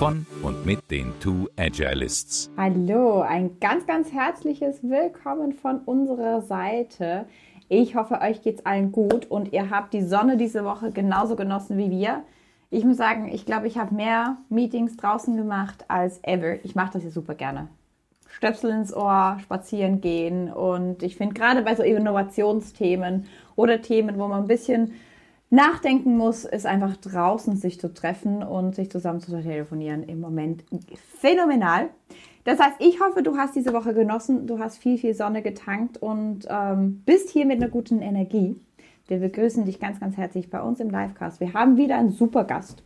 von und mit den Two Agilists. Hallo, ein ganz, ganz herzliches Willkommen von unserer Seite. Ich hoffe, euch geht's allen gut und ihr habt die Sonne diese Woche genauso genossen wie wir. Ich muss sagen, ich glaube, ich habe mehr Meetings draußen gemacht als ever. Ich mache das ja super gerne. Stöpsel ins Ohr, spazieren gehen und ich finde gerade bei so Innovationsthemen oder Themen, wo man ein bisschen nachdenken muss, ist einfach draußen sich zu treffen und sich zusammen zu telefonieren im Moment phänomenal. Das heißt, ich hoffe, du hast diese Woche genossen, du hast viel, viel Sonne getankt und ähm, bist hier mit einer guten Energie. Wir begrüßen dich ganz, ganz herzlich bei uns im Livecast. Wir haben wieder einen super Gast.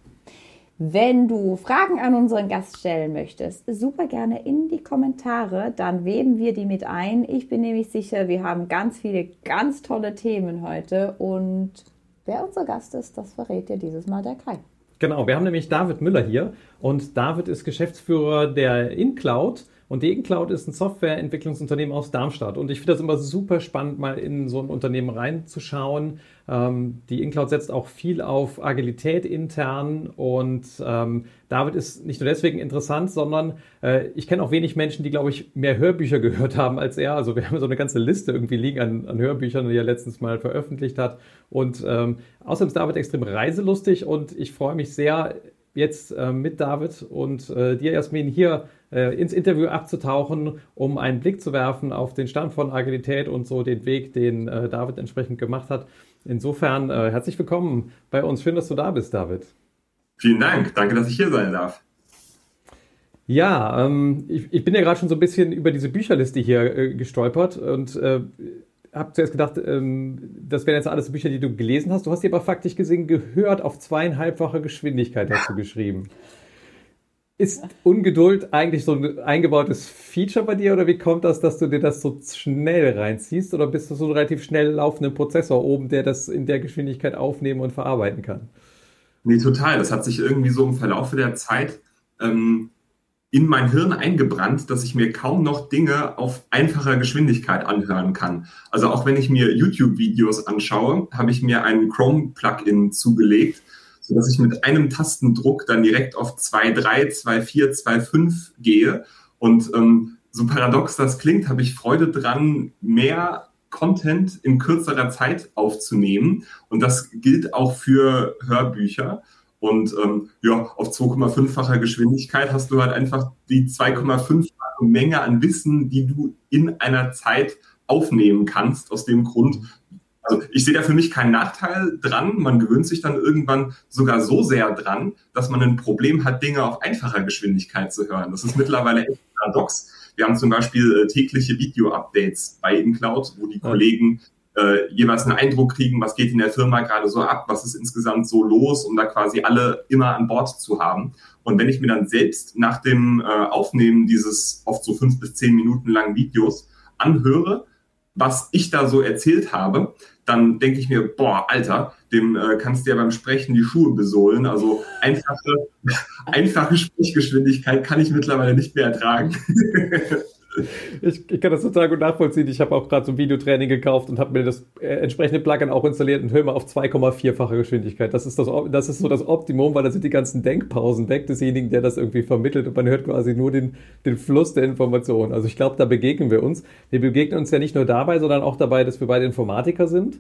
Wenn du Fragen an unseren Gast stellen möchtest, super gerne in die Kommentare, dann weben wir die mit ein. Ich bin nämlich sicher, wir haben ganz viele ganz tolle Themen heute und Wer unser Gast ist, das verrät dir dieses Mal der Kai. Genau, wir haben nämlich David Müller hier und David ist Geschäftsführer der InCloud und die InCloud ist ein Softwareentwicklungsunternehmen aus Darmstadt. Und ich finde das immer super spannend, mal in so ein Unternehmen reinzuschauen. Ähm, die InCloud setzt auch viel auf Agilität intern. Und ähm, David ist nicht nur deswegen interessant, sondern äh, ich kenne auch wenig Menschen, die, glaube ich, mehr Hörbücher gehört haben als er. Also wir haben so eine ganze Liste irgendwie liegen an, an Hörbüchern, die er letztens mal veröffentlicht hat. Und ähm, außerdem ist David extrem reiselustig und ich freue mich sehr, jetzt äh, mit David und äh, dir, Jasmin, hier ins Interview abzutauchen, um einen Blick zu werfen auf den Stand von Agilität und so den Weg, den äh, David entsprechend gemacht hat. Insofern äh, herzlich willkommen bei uns. Schön, dass du da bist, David. Vielen Dank. Danke, dass ich hier sein darf. Ja, ähm, ich, ich, bin ja gerade schon so ein bisschen über diese Bücherliste hier äh, gestolpert und äh, habe zuerst gedacht, ähm, das wären jetzt alles Bücher, die du gelesen hast. Du hast die aber faktisch gesehen gehört auf zweieinhalbfache Geschwindigkeit, hast du geschrieben. Ist Ungeduld eigentlich so ein eingebautes Feature bei dir oder wie kommt das, dass du dir das so schnell reinziehst oder bist du so ein relativ schnell laufenden Prozessor oben, der das in der Geschwindigkeit aufnehmen und verarbeiten kann? Nee, total. Das hat sich irgendwie so im Verlauf der Zeit ähm, in mein Hirn eingebrannt, dass ich mir kaum noch Dinge auf einfacher Geschwindigkeit anhören kann. Also auch wenn ich mir YouTube-Videos anschaue, habe ich mir ein Chrome-Plugin zugelegt, sodass ich mit einem Tastendruck dann direkt auf 2.3, 2.4, 2.5 gehe. Und ähm, so paradox das klingt, habe ich Freude dran, mehr Content in kürzerer Zeit aufzunehmen. Und das gilt auch für Hörbücher. Und ähm, ja, auf 2,5-facher Geschwindigkeit hast du halt einfach die 2,5-fache Menge an Wissen, die du in einer Zeit aufnehmen kannst. Aus dem Grund, also ich sehe da für mich keinen Nachteil dran. Man gewöhnt sich dann irgendwann sogar so sehr dran, dass man ein Problem hat, Dinge auf einfacher Geschwindigkeit zu hören. Das ist mittlerweile echt paradox. Wir haben zum Beispiel äh, tägliche Video-Updates bei InCloud, wo die. Kollegen äh, jeweils einen Eindruck kriegen, was geht in der Firma gerade so ab, was ist insgesamt so los, um da quasi alle immer an Bord zu haben. Und wenn ich mir dann selbst nach dem äh, Aufnehmen dieses oft so fünf bis zehn Minuten langen Videos anhöre, was ich da so erzählt habe, dann denke ich mir, boah, Alter, dem äh, kannst du ja beim Sprechen die Schuhe besohlen. Also einfache, einfache Sprechgeschwindigkeit kann ich mittlerweile nicht mehr ertragen. Ich, ich, kann das total gut nachvollziehen. Ich habe auch gerade so ein Videotraining gekauft und habe mir das äh, entsprechende Plugin auch installiert und höre mal auf 2,4-fache Geschwindigkeit. Das ist, das, das ist so das Optimum, weil da sind die ganzen Denkpausen weg desjenigen, der das irgendwie vermittelt und man hört quasi nur den, den Fluss der Informationen. Also ich glaube, da begegnen wir uns. Wir begegnen uns ja nicht nur dabei, sondern auch dabei, dass wir beide Informatiker sind.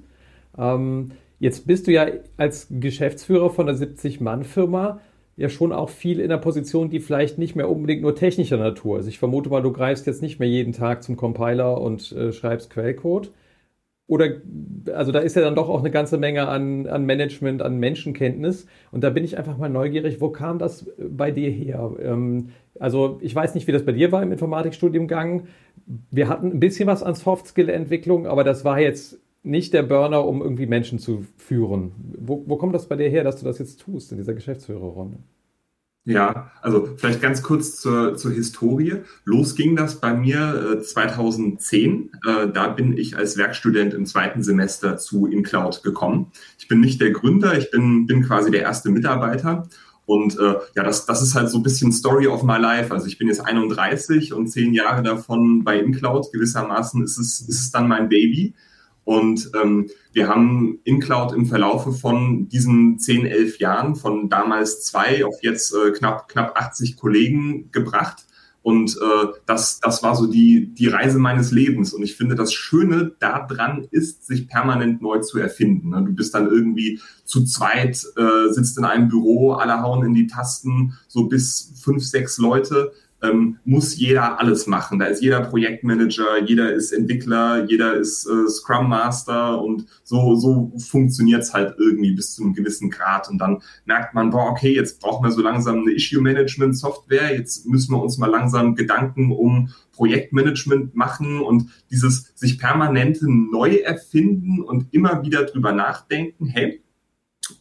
Ähm, jetzt bist du ja als Geschäftsführer von einer 70-Mann-Firma ja schon auch viel in der Position, die vielleicht nicht mehr unbedingt nur technischer Natur ist. Ich vermute mal, du greifst jetzt nicht mehr jeden Tag zum Compiler und äh, schreibst Quellcode. Oder, also da ist ja dann doch auch eine ganze Menge an, an Management, an Menschenkenntnis. Und da bin ich einfach mal neugierig, wo kam das bei dir her? Ähm, also ich weiß nicht, wie das bei dir war im Informatikstudiumgang. Wir hatten ein bisschen was an Soft-Skill-Entwicklung, aber das war jetzt nicht der Burner, um irgendwie Menschen zu führen. Wo, wo kommt das bei dir her, dass du das jetzt tust in dieser Geschäftsführerrolle? Ja, also vielleicht ganz kurz zur, zur Historie. Los ging das bei mir äh, 2010. Äh, da bin ich als Werkstudent im zweiten Semester zu InCloud gekommen. Ich bin nicht der Gründer, ich bin, bin quasi der erste Mitarbeiter. Und äh, ja, das, das ist halt so ein bisschen Story of my life. Also ich bin jetzt 31 und zehn Jahre davon bei InCloud. Gewissermaßen ist es, ist es dann mein Baby. Und ähm, wir haben InCloud im Verlaufe von diesen 10, 11 Jahren von damals zwei auf jetzt äh, knapp, knapp 80 Kollegen gebracht. Und äh, das, das war so die, die Reise meines Lebens. Und ich finde, das Schöne daran ist, sich permanent neu zu erfinden. Ne? Du bist dann irgendwie zu zweit, äh, sitzt in einem Büro, alle hauen in die Tasten, so bis fünf, sechs Leute ähm, muss jeder alles machen. Da ist jeder Projektmanager, jeder ist Entwickler, jeder ist äh, Scrum Master und so, so funktioniert es halt irgendwie bis zu einem gewissen Grad. Und dann merkt man, boah, okay, jetzt brauchen wir so langsam eine Issue-Management-Software, jetzt müssen wir uns mal langsam Gedanken um Projektmanagement machen und dieses sich permanente neu erfinden und immer wieder drüber nachdenken, hey,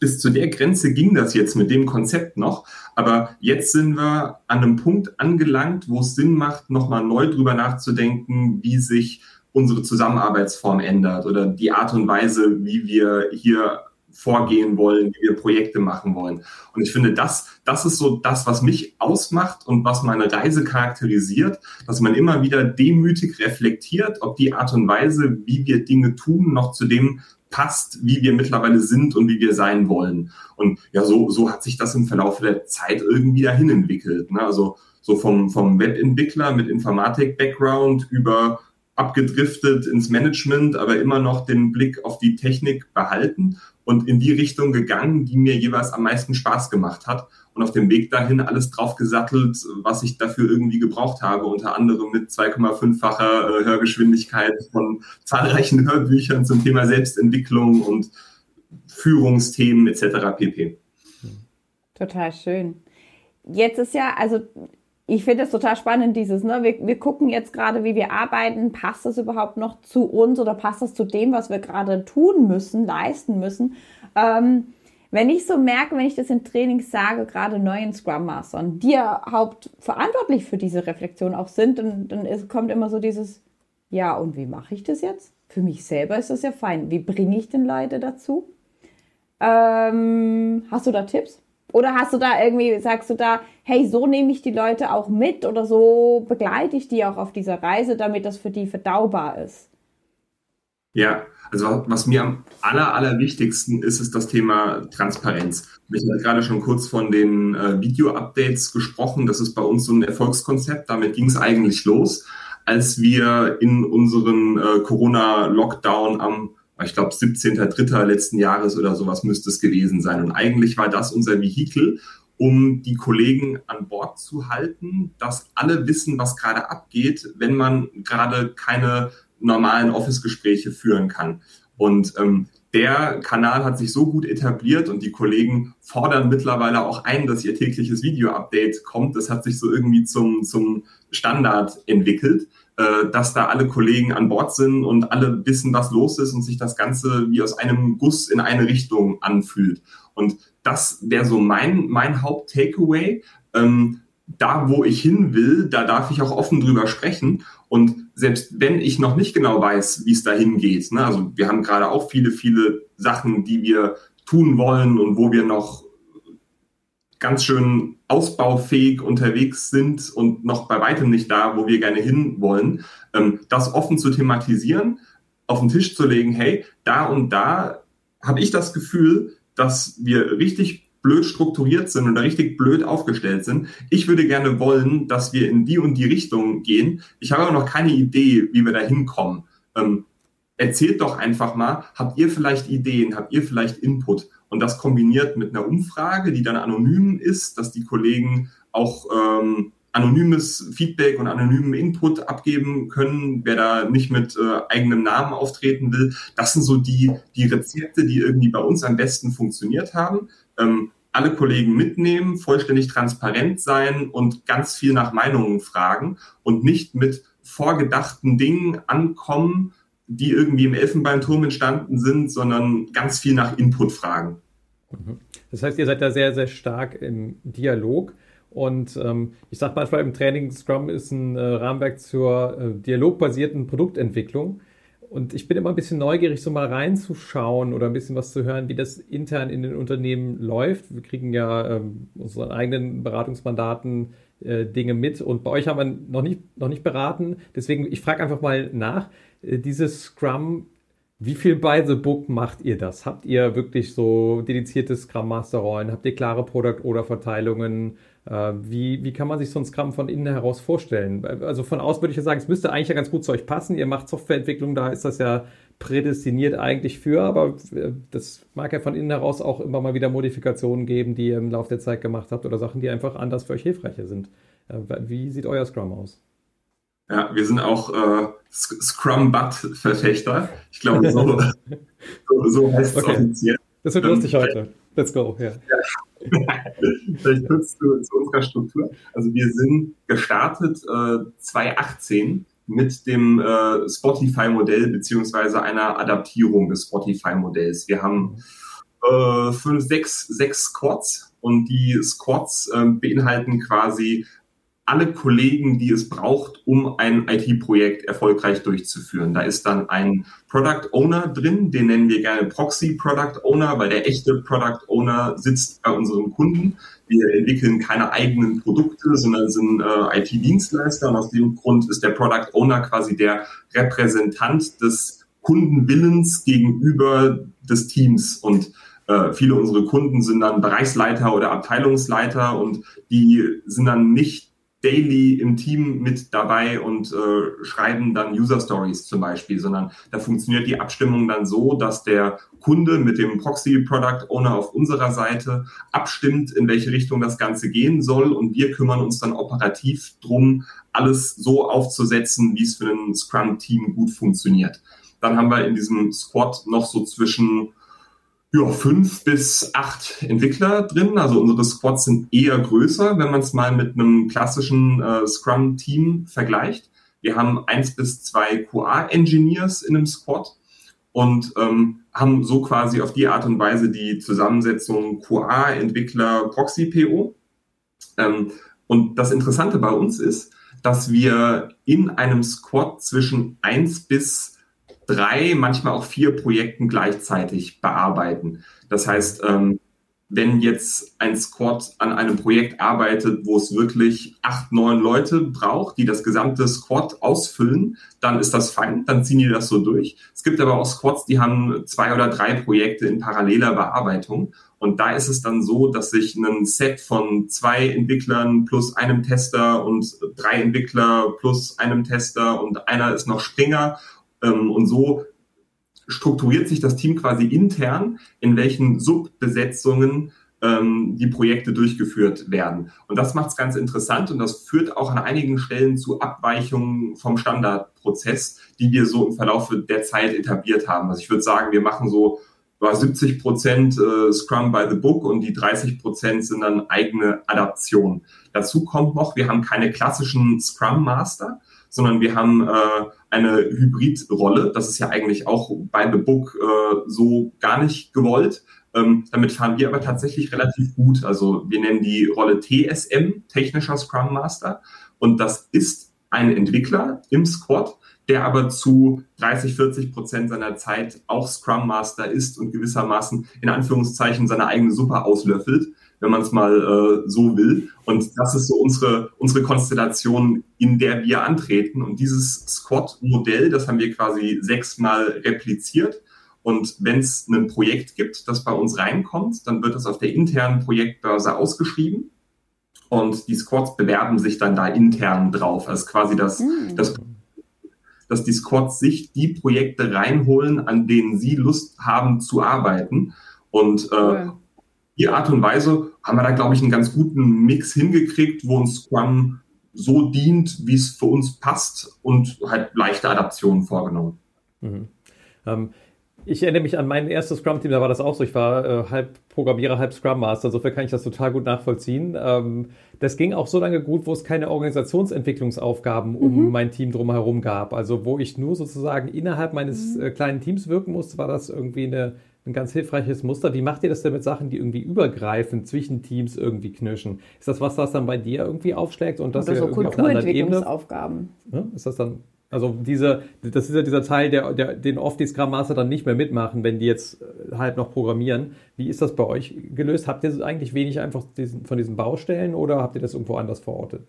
bis zu der Grenze ging das jetzt mit dem Konzept noch. Aber jetzt sind wir an einem Punkt angelangt, wo es Sinn macht, nochmal neu drüber nachzudenken, wie sich unsere Zusammenarbeitsform ändert oder die Art und Weise, wie wir hier vorgehen wollen, wie wir Projekte machen wollen. Und ich finde, das, das ist so das, was mich ausmacht und was meine Reise charakterisiert, dass man immer wieder demütig reflektiert, ob die Art und Weise, wie wir Dinge tun, noch zu dem passt, wie wir mittlerweile sind und wie wir sein wollen. Und ja, so, so hat sich das im Verlauf der Zeit irgendwie dahin entwickelt. Ne? Also so vom, vom Webentwickler mit Informatik-Background über abgedriftet ins Management, aber immer noch den Blick auf die Technik behalten und in die Richtung gegangen, die mir jeweils am meisten Spaß gemacht hat und auf dem Weg dahin alles draufgesattelt, was ich dafür irgendwie gebraucht habe, unter anderem mit 2,5-facher äh, Hörgeschwindigkeit von zahlreichen Hörbüchern zum Thema Selbstentwicklung und Führungsthemen etc. pp. Total schön. Jetzt ist ja, also ich finde es total spannend, dieses, ne, wir, wir gucken jetzt gerade, wie wir arbeiten, passt das überhaupt noch zu uns oder passt das zu dem, was wir gerade tun müssen, leisten müssen? Ähm, wenn ich so merke, wenn ich das in Trainings sage, gerade neuen Scrum Mastern, die ja hauptverantwortlich für diese Reflexion auch sind, dann, dann ist, kommt immer so dieses, ja, und wie mache ich das jetzt? Für mich selber ist das ja fein. Wie bringe ich denn Leute dazu? Ähm, hast du da Tipps? Oder hast du da irgendwie, sagst du da, hey, so nehme ich die Leute auch mit oder so begleite ich die auch auf dieser Reise, damit das für die verdaubar ist? Ja, also was mir am aller, allerwichtigsten ist, ist das Thema Transparenz. Ich habe gerade schon kurz von den äh, Video-Updates gesprochen. Das ist bei uns so ein Erfolgskonzept. Damit ging es eigentlich los, als wir in unseren äh, Corona-Lockdown am, ich glaube, 17.3. letzten Jahres oder sowas müsste es gewesen sein. Und eigentlich war das unser Vehikel, um die Kollegen an Bord zu halten, dass alle wissen, was gerade abgeht, wenn man gerade keine normalen Office-Gespräche führen kann. Und ähm, der Kanal hat sich so gut etabliert und die Kollegen fordern mittlerweile auch ein, dass ihr tägliches Video-Update kommt. Das hat sich so irgendwie zum, zum Standard entwickelt, äh, dass da alle Kollegen an Bord sind und alle wissen, was los ist und sich das Ganze wie aus einem Guss in eine Richtung anfühlt. Und das wäre so mein, mein Haupt-Takeaway. Ähm, da, wo ich hin will, da darf ich auch offen drüber sprechen. Und selbst wenn ich noch nicht genau weiß, wie es dahin geht, ne, also wir haben gerade auch viele, viele Sachen, die wir tun wollen und wo wir noch ganz schön ausbaufähig unterwegs sind und noch bei weitem nicht da, wo wir gerne hin wollen, ähm, das offen zu thematisieren, auf den Tisch zu legen, hey, da und da habe ich das Gefühl, dass wir richtig blöd strukturiert sind oder richtig blöd aufgestellt sind. Ich würde gerne wollen, dass wir in die und die Richtung gehen. Ich habe aber noch keine Idee, wie wir da hinkommen. Ähm, erzählt doch einfach mal, habt ihr vielleicht Ideen, habt ihr vielleicht Input? Und das kombiniert mit einer Umfrage, die dann anonym ist, dass die Kollegen auch ähm, anonymes Feedback und anonymen Input abgeben können, wer da nicht mit äh, eigenem Namen auftreten will. Das sind so die, die Rezepte, die irgendwie bei uns am besten funktioniert haben ähm, alle Kollegen mitnehmen, vollständig transparent sein und ganz viel nach Meinungen fragen und nicht mit vorgedachten Dingen ankommen, die irgendwie im Elfenbeinturm entstanden sind, sondern ganz viel nach Input fragen. Mhm. Das heißt, ihr seid da sehr, sehr stark im Dialog. Und ähm, ich sage manchmal im Training, Scrum ist ein äh, Rahmenwerk zur äh, dialogbasierten Produktentwicklung. Und ich bin immer ein bisschen neugierig, so mal reinzuschauen oder ein bisschen was zu hören, wie das intern in den Unternehmen läuft. Wir kriegen ja ähm, unseren eigenen Beratungsmandaten äh, Dinge mit und bei euch haben wir noch nicht, noch nicht beraten. Deswegen, ich frage einfach mal nach, äh, dieses Scrum wie viel by the book macht ihr das? Habt ihr wirklich so dedizierte Scrum Master Rollen? Habt ihr klare Product oder Verteilungen? Äh, wie, wie kann man sich so ein Scrum von innen heraus vorstellen? Also von aus würde ich ja sagen, es müsste eigentlich ja ganz gut zu euch passen. Ihr macht Softwareentwicklung, da ist das ja prädestiniert eigentlich für, aber äh, das mag ja von innen heraus auch immer mal wieder Modifikationen geben, die ihr im Laufe der Zeit gemacht habt oder Sachen, die einfach anders für euch hilfreicher sind. Äh, wie sieht euer Scrum aus? Ja, wir sind auch äh, Scrum-Butt-Verfechter. Ich glaube, so, so, so heißt es okay. offiziell. Das wird lustig ähm, heute. Let's go. Ja. Vielleicht kurz zu, zu, unserer Struktur. Also wir sind gestartet äh, 2018 mit dem äh, Spotify-Modell beziehungsweise einer Adaptierung des Spotify-Modells. Wir haben äh, fünf, sechs, sechs Squads und die Squads äh, beinhalten quasi alle Kollegen, die es braucht, um ein IT-Projekt erfolgreich durchzuführen. Da ist dann ein Product Owner drin, den nennen wir gerne Proxy Product Owner, weil der echte Product Owner sitzt bei unseren Kunden. Wir entwickeln keine eigenen Produkte, sondern sind äh, IT-Dienstleister und aus dem Grund ist der Product Owner quasi der Repräsentant des Kundenwillens gegenüber des Teams und äh, viele unserer Kunden sind dann Bereichsleiter oder Abteilungsleiter und die sind dann nicht daily im Team mit dabei und äh, schreiben dann User Stories zum Beispiel, sondern da funktioniert die Abstimmung dann so, dass der Kunde mit dem Proxy Product Owner auf unserer Seite abstimmt, in welche Richtung das Ganze gehen soll und wir kümmern uns dann operativ drum, alles so aufzusetzen, wie es für ein Scrum-Team gut funktioniert. Dann haben wir in diesem Squad noch so zwischen ja, fünf bis acht Entwickler drin. Also unsere Squads sind eher größer, wenn man es mal mit einem klassischen äh, Scrum-Team vergleicht. Wir haben eins bis zwei QA-Engineers in einem Squad und ähm, haben so quasi auf die Art und Weise die Zusammensetzung QA-Entwickler Proxy-PO. Ähm, und das Interessante bei uns ist, dass wir in einem Squad zwischen eins bis drei, manchmal auch vier Projekten gleichzeitig bearbeiten. Das heißt, ähm, wenn jetzt ein Squad an einem Projekt arbeitet, wo es wirklich acht, neun Leute braucht, die das gesamte Squad ausfüllen, dann ist das fein, dann ziehen die das so durch. Es gibt aber auch Squads, die haben zwei oder drei Projekte in paralleler Bearbeitung. Und da ist es dann so, dass sich ein Set von zwei Entwicklern plus einem Tester und drei Entwickler plus einem Tester und einer ist noch Springer ähm, und so strukturiert sich das Team quasi intern, in welchen Subbesetzungen ähm, die Projekte durchgeführt werden. Und das macht es ganz interessant und das führt auch an einigen Stellen zu Abweichungen vom Standardprozess, die wir so im Verlauf der Zeit etabliert haben. Also ich würde sagen, wir machen so 70 Prozent äh, Scrum by the Book und die 30 Prozent sind dann eigene Adaptionen. Dazu kommt noch, wir haben keine klassischen Scrum Master, sondern wir haben äh, eine Hybridrolle. Das ist ja eigentlich auch bei The Book äh, so gar nicht gewollt. Ähm, damit fahren wir aber tatsächlich relativ gut. Also wir nennen die Rolle TSM, technischer Scrum Master. Und das ist ein Entwickler im Squad, der aber zu 30, 40 Prozent seiner Zeit auch Scrum Master ist und gewissermaßen in Anführungszeichen seine eigene Suppe auslöffelt wenn man es mal äh, so will. Und das ist so unsere, unsere Konstellation, in der wir antreten. Und dieses Squad-Modell, das haben wir quasi sechsmal repliziert. Und wenn es ein Projekt gibt, das bei uns reinkommt, dann wird das auf der internen Projektbörse ausgeschrieben. Und die Squads bewerben sich dann da intern drauf. Also quasi das, mhm. das dass die Squads sich die Projekte reinholen, an denen sie Lust haben zu arbeiten. Und äh, cool die Art und Weise haben wir da, glaube ich, einen ganz guten Mix hingekriegt, wo uns Scrum so dient, wie es für uns passt und halt leichte Adaptionen vorgenommen. Mhm. Ähm, ich erinnere mich an mein erstes Scrum-Team, da war das auch so. Ich war äh, halb Programmierer, halb Scrum Master. Insofern kann ich das total gut nachvollziehen. Ähm, das ging auch so lange gut, wo es keine Organisationsentwicklungsaufgaben um mhm. mein Team drumherum gab. Also wo ich nur sozusagen innerhalb meines mhm. äh, kleinen Teams wirken musste, war das irgendwie eine ein ganz hilfreiches Muster. Wie macht ihr das denn mit Sachen, die irgendwie übergreifend zwischen Teams irgendwie knirschen? Ist das was, was dann bei dir irgendwie aufschlägt und das Oder so irgendwie auf einer anderen Ebene? Kulturentwicklungsaufgaben. Ne? Ist das dann, also diese, das ist ja dieser Teil, der, der, den oft die Scrum Master dann nicht mehr mitmachen, wenn die jetzt halt noch programmieren. Wie ist das bei euch gelöst? Habt ihr eigentlich wenig einfach diesen, von diesen Baustellen oder habt ihr das irgendwo anders verortet?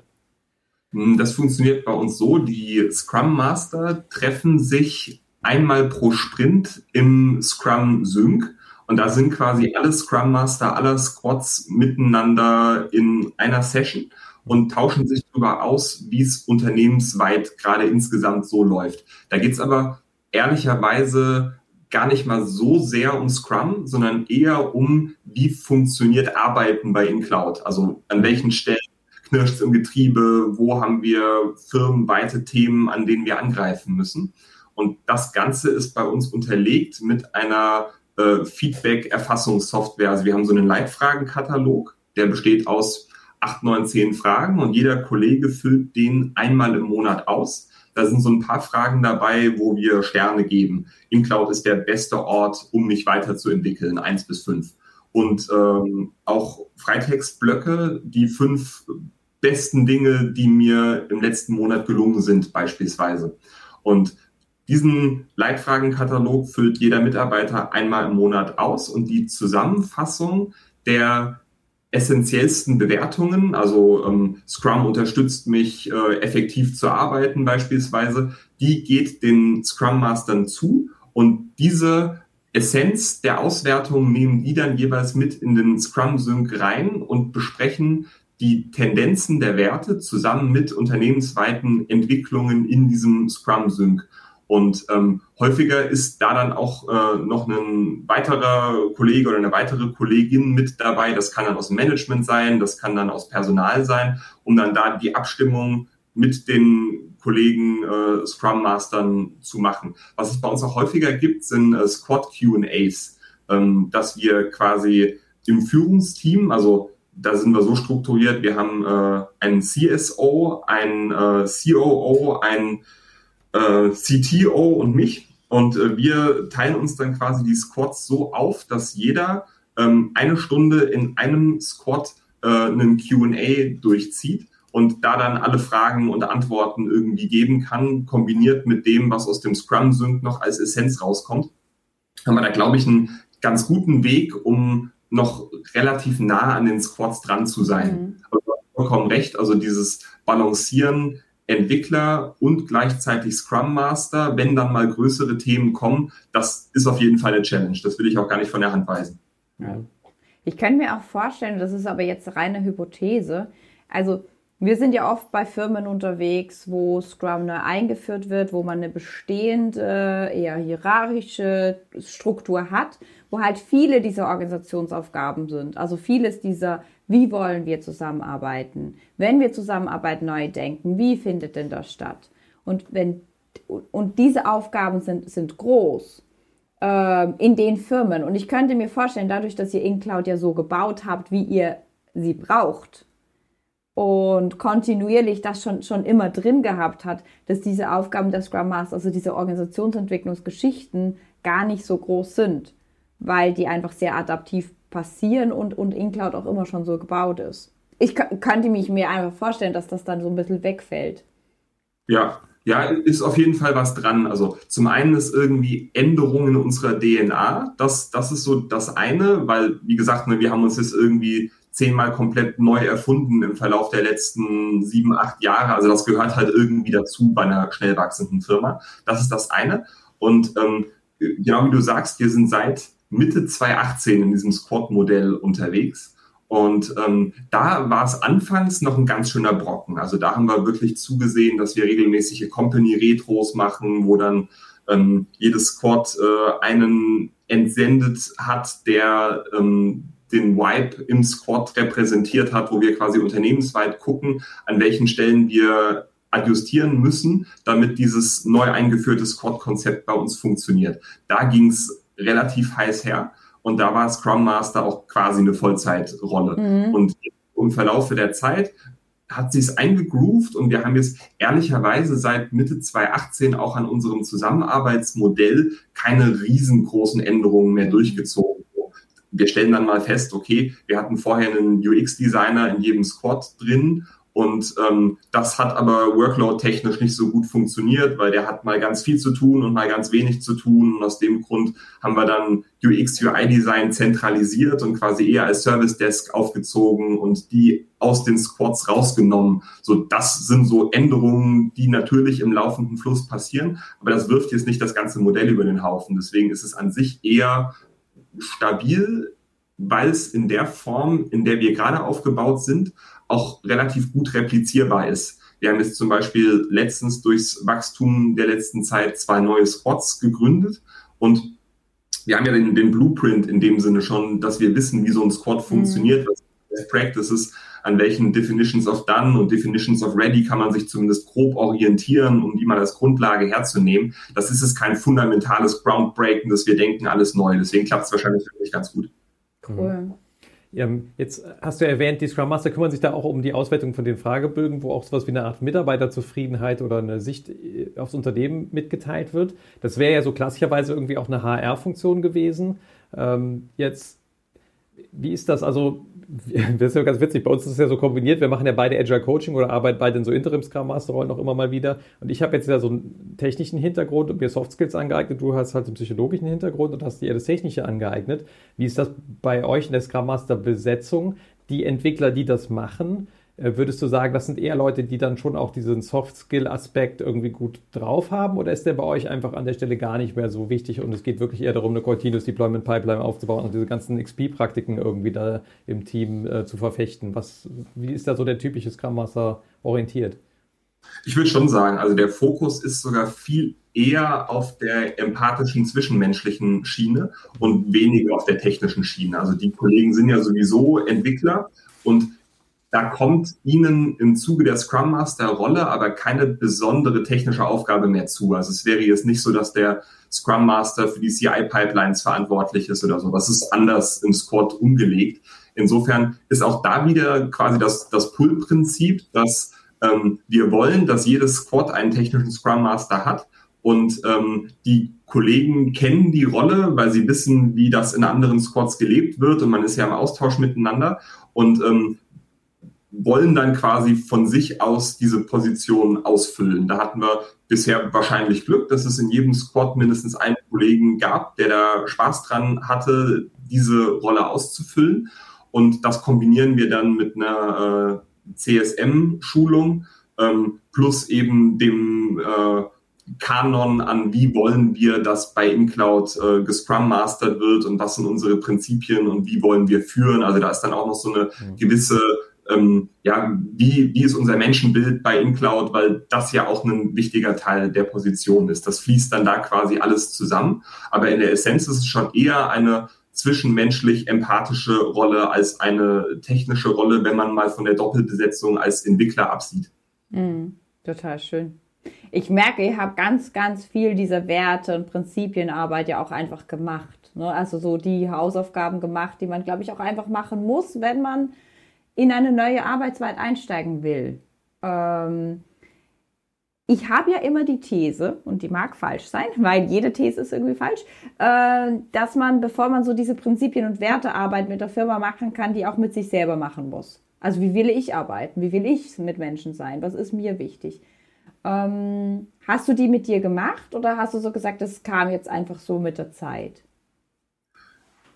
Hm, Das funktioniert bei uns so, die Scrum Master treffen sich einmal pro Sprint im Scrum Sync und da sind quasi alle Scrum Master aller Squads miteinander in einer Session und tauschen sich darüber aus, wie es unternehmensweit gerade insgesamt so läuft. Da geht's aber ehrlicherweise gar nicht mal so sehr um Scrum, sondern eher um, wie funktioniert Arbeiten bei InCloud. Also an welchen Stellen knirscht es im Getriebe, wo haben wir firmenweite Themen, an denen wir angreifen müssen. Und das Ganze ist bei uns unterlegt mit einer äh, Feedback-Erfassungssoftware. Also wir haben so einen Leitfragenkatalog, der besteht aus acht, neun, zehn Fragen und jeder Kollege füllt den einmal im Monat aus. Da sind so ein paar Fragen dabei, wo wir Sterne geben. InCloud ist der beste Ort, um mich weiterzuentwickeln, eins bis fünf. Und ähm, auch Freitextblöcke, die fünf besten Dinge, die mir im letzten Monat gelungen sind, beispielsweise. Und diesen Leitfragenkatalog füllt jeder Mitarbeiter einmal im Monat aus und die Zusammenfassung der essentiellsten Bewertungen, also ähm, Scrum unterstützt mich äh, effektiv zu arbeiten beispielsweise, die geht den Scrum Mastern zu und diese Essenz der Auswertung nehmen die dann jeweils mit in den Scrum Sync rein und besprechen die Tendenzen der Werte zusammen mit unternehmensweiten Entwicklungen in diesem Scrum Sync. Und ähm, häufiger ist da dann auch äh, noch ein weiterer Kollege oder eine weitere Kollegin mit dabei. Das kann dann aus Management sein, das kann dann aus Personal sein, um dann da die Abstimmung mit den Kollegen äh, Scrum Mastern zu machen. Was es bei uns auch häufiger gibt, sind äh, Squad Q&As, ähm, dass wir quasi im Führungsteam, also da sind wir so strukturiert, wir haben äh, einen CSO, einen äh, COO, einen äh, CTO und mich. Und äh, wir teilen uns dann quasi die Squads so auf, dass jeder ähm, eine Stunde in einem Squad äh, einen QA durchzieht und da dann alle Fragen und Antworten irgendwie geben kann, kombiniert mit dem, was aus dem Scrum Sync noch als Essenz rauskommt. Haben wir da, glaube ich, einen ganz guten Weg, um noch relativ nah an den Squads dran zu sein. Mhm. Hast vollkommen recht, also dieses Balancieren Entwickler und gleichzeitig Scrum Master, wenn dann mal größere Themen kommen, das ist auf jeden Fall eine Challenge. Das will ich auch gar nicht von der Hand weisen. Ja. Ich könnte mir auch vorstellen, das ist aber jetzt reine Hypothese. Also wir sind ja oft bei Firmen unterwegs, wo Scrum neu eingeführt wird, wo man eine bestehende, eher hierarchische Struktur hat, wo halt viele dieser Organisationsaufgaben sind. Also vieles dieser, wie wollen wir zusammenarbeiten? Wenn wir Zusammenarbeit neu denken, wie findet denn das statt? Und wenn und diese Aufgaben sind, sind groß äh, in den Firmen. Und ich könnte mir vorstellen, dadurch, dass ihr InCloud ja so gebaut habt, wie ihr sie braucht, und kontinuierlich das schon, schon immer drin gehabt hat, dass diese Aufgaben der Scrum Master, also diese Organisationsentwicklungsgeschichten, gar nicht so groß sind, weil die einfach sehr adaptiv passieren und, und InCloud auch immer schon so gebaut ist. Ich könnte mich mir einfach vorstellen, dass das dann so ein bisschen wegfällt. Ja, ja, ist auf jeden Fall was dran. Also zum einen ist irgendwie Änderungen in unserer DNA. Das, das ist so das eine, weil, wie gesagt, ne, wir haben uns jetzt irgendwie zehnmal komplett neu erfunden im Verlauf der letzten sieben, acht Jahre. Also das gehört halt irgendwie dazu bei einer schnell wachsenden Firma. Das ist das eine. Und ähm, genau wie du sagst, wir sind seit Mitte 2018 in diesem Squad-Modell unterwegs. Und ähm, da war es anfangs noch ein ganz schöner Brocken. Also da haben wir wirklich zugesehen, dass wir regelmäßige Company-Retros machen, wo dann ähm, jedes Squad äh, einen entsendet hat, der ähm, den Vibe im Squad repräsentiert hat, wo wir quasi unternehmensweit gucken, an welchen Stellen wir adjustieren müssen, damit dieses neu eingeführte Squad-Konzept bei uns funktioniert. Da ging es relativ heiß her und da war Scrum Master auch quasi eine Vollzeitrolle. Mhm. Und im Verlauf der Zeit hat sich es eingegroovt und wir haben jetzt ehrlicherweise seit Mitte 2018 auch an unserem Zusammenarbeitsmodell keine riesengroßen Änderungen mehr durchgezogen. Wir stellen dann mal fest, okay, wir hatten vorher einen UX-Designer in jedem Squad drin und ähm, das hat aber workload-technisch nicht so gut funktioniert, weil der hat mal ganz viel zu tun und mal ganz wenig zu tun. Und aus dem Grund haben wir dann UX, UI-Design zentralisiert und quasi eher als Service Desk aufgezogen und die aus den Squads rausgenommen. So, das sind so Änderungen, die natürlich im laufenden Fluss passieren, aber das wirft jetzt nicht das ganze Modell über den Haufen. Deswegen ist es an sich eher stabil, weil es in der Form, in der wir gerade aufgebaut sind, auch relativ gut replizierbar ist. Wir haben jetzt zum Beispiel letztens durchs Wachstum der letzten Zeit zwei neue Squads gegründet und wir haben ja den, den Blueprint in dem Sinne schon, dass wir wissen, wie so ein Squad mhm. funktioniert, was Best Practices, an welchen Definitions of Done und Definitions of Ready kann man sich zumindest grob orientieren, um die mal als Grundlage herzunehmen. Das ist es kein fundamentales Groundbreaking, dass wir denken, alles neu. Deswegen klappt es wahrscheinlich wirklich ganz gut. Cool. Jetzt hast du erwähnt, die Scrum Master kümmern sich da auch um die Auswertung von den Fragebögen, wo auch sowas wie eine Art Mitarbeiterzufriedenheit oder eine Sicht äh, aufs Unternehmen mitgeteilt wird. Das wäre ja so klassischerweise irgendwie auch eine HR-Funktion gewesen. Ähm, jetzt, wie ist das? Also das ist ja ganz witzig, bei uns ist es ja so kombiniert, wir machen ja beide Agile Coaching oder arbeiten beide in so Interim Scrum Master Rollen auch immer mal wieder. Und ich habe jetzt ja so einen technischen Hintergrund und mir Soft Skills angeeignet, du hast halt einen psychologischen Hintergrund und hast dir das Technische angeeignet. Wie ist das bei euch in der Scrum Master Besetzung? Die Entwickler, die das machen, würdest du sagen, das sind eher Leute, die dann schon auch diesen Soft-Skill-Aspekt irgendwie gut drauf haben? Oder ist der bei euch einfach an der Stelle gar nicht mehr so wichtig und es geht wirklich eher darum, eine Continuous Deployment Pipeline aufzubauen und diese ganzen XP-Praktiken irgendwie da im Team äh, zu verfechten? Was, wie ist da so der typische Scrum Master orientiert? Ich würde schon sagen, also der Fokus ist sogar viel eher auf der empathischen zwischenmenschlichen Schiene und weniger auf der technischen Schiene. Also die Kollegen sind ja sowieso Entwickler und da kommt Ihnen im Zuge der Scrum Master Rolle aber keine besondere technische Aufgabe mehr zu. Also es wäre jetzt nicht so, dass der Scrum Master für die CI Pipelines verantwortlich ist oder so. Das ist anders im Squad umgelegt. Insofern ist auch da wieder quasi das, das Pull-Prinzip, dass ähm, wir wollen, dass jedes Squad einen technischen Scrum Master hat und ähm, die Kollegen kennen die Rolle, weil sie wissen, wie das in anderen Squads gelebt wird und man ist ja im Austausch miteinander. Und ähm, wollen dann quasi von sich aus diese Position ausfüllen. Da hatten wir bisher wahrscheinlich Glück, dass es in jedem Squad mindestens einen Kollegen gab, der da Spaß dran hatte, diese Rolle auszufüllen. Und das kombinieren wir dann mit einer äh, CSM-Schulung ähm, plus eben dem äh, Kanon an, wie wollen wir, dass bei InCloud äh, gescrum mastered wird und was sind unsere Prinzipien und wie wollen wir führen. Also da ist dann auch noch so eine mhm. gewisse ähm, ja, wie, wie ist unser Menschenbild bei InCloud, weil das ja auch ein wichtiger Teil der Position ist. Das fließt dann da quasi alles zusammen. Aber in der Essenz ist es schon eher eine zwischenmenschlich empathische Rolle als eine technische Rolle, wenn man mal von der Doppelbesetzung als Entwickler absieht. Mm, total schön. Ich merke, ihr habt ganz, ganz viel dieser Werte und Prinzipienarbeit ja auch einfach gemacht. Ne? Also so die Hausaufgaben gemacht, die man, glaube ich, auch einfach machen muss, wenn man in eine neue Arbeitswelt einsteigen will. Ähm, ich habe ja immer die These, und die mag falsch sein, weil jede These ist irgendwie falsch, äh, dass man, bevor man so diese Prinzipien- und Wertearbeit mit der Firma machen kann, die auch mit sich selber machen muss. Also wie will ich arbeiten? Wie will ich mit Menschen sein? Was ist mir wichtig? Ähm, hast du die mit dir gemacht oder hast du so gesagt, das kam jetzt einfach so mit der Zeit?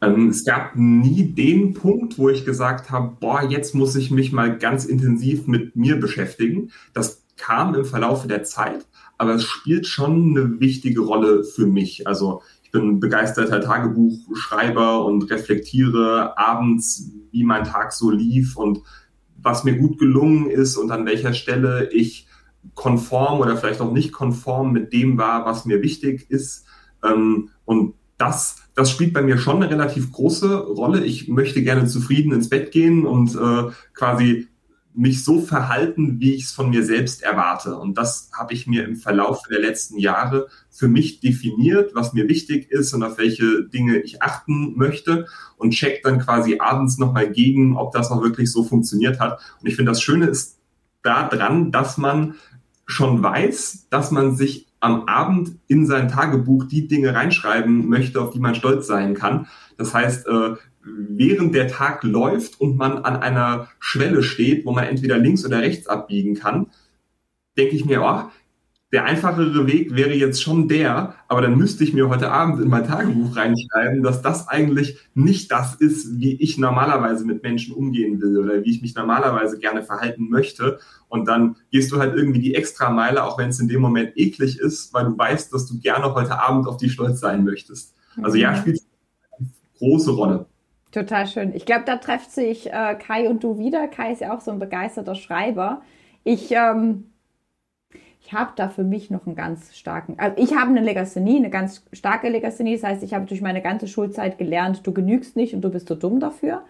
Ähm, es gab nie den Punkt, wo ich gesagt habe, boah, jetzt muss ich mich mal ganz intensiv mit mir beschäftigen. Das kam im Verlaufe der Zeit, aber es spielt schon eine wichtige Rolle für mich. Also ich bin begeisterter Tagebuchschreiber und reflektiere abends, wie mein Tag so lief und was mir gut gelungen ist und an welcher Stelle ich konform oder vielleicht auch nicht konform mit dem war, was mir wichtig ist. Ähm, und das das spielt bei mir schon eine relativ große Rolle. Ich möchte gerne zufrieden ins Bett gehen und äh, quasi mich so verhalten, wie ich es von mir selbst erwarte. Und das habe ich mir im Verlauf der letzten Jahre für mich definiert, was mir wichtig ist und auf welche Dinge ich achten möchte und check dann quasi abends nochmal gegen, ob das noch wirklich so funktioniert hat. Und ich finde, das Schöne ist daran, dass man schon weiß, dass man sich am Abend in sein Tagebuch die Dinge reinschreiben möchte, auf die man stolz sein kann. Das heißt, äh, während der Tag läuft und man an einer Schwelle steht, wo man entweder links oder rechts abbiegen kann, denke ich mir, oh, der einfachere Weg wäre jetzt schon der, aber dann müsste ich mir heute Abend in mein Tagebuch reinschreiben, dass das eigentlich nicht das ist, wie ich normalerweise mit Menschen umgehen will oder wie ich mich normalerweise gerne verhalten möchte. Und dann gehst du halt irgendwie die Extrameile, auch wenn es in dem Moment eklig ist, weil du weißt, dass du gerne heute Abend auf die stolz sein möchtest. Also ja, mhm. spielt eine große Rolle. Total schön. Ich glaube, da trefft sich äh, Kai und du wieder. Kai ist ja auch so ein begeisterter Schreiber. Ich ähm, ich habe da für mich noch einen ganz starken, also ich habe eine Legasthenie, eine ganz starke Legasthenie. Das heißt, ich habe durch meine ganze Schulzeit gelernt, du genügst nicht und du bist so dumm dafür.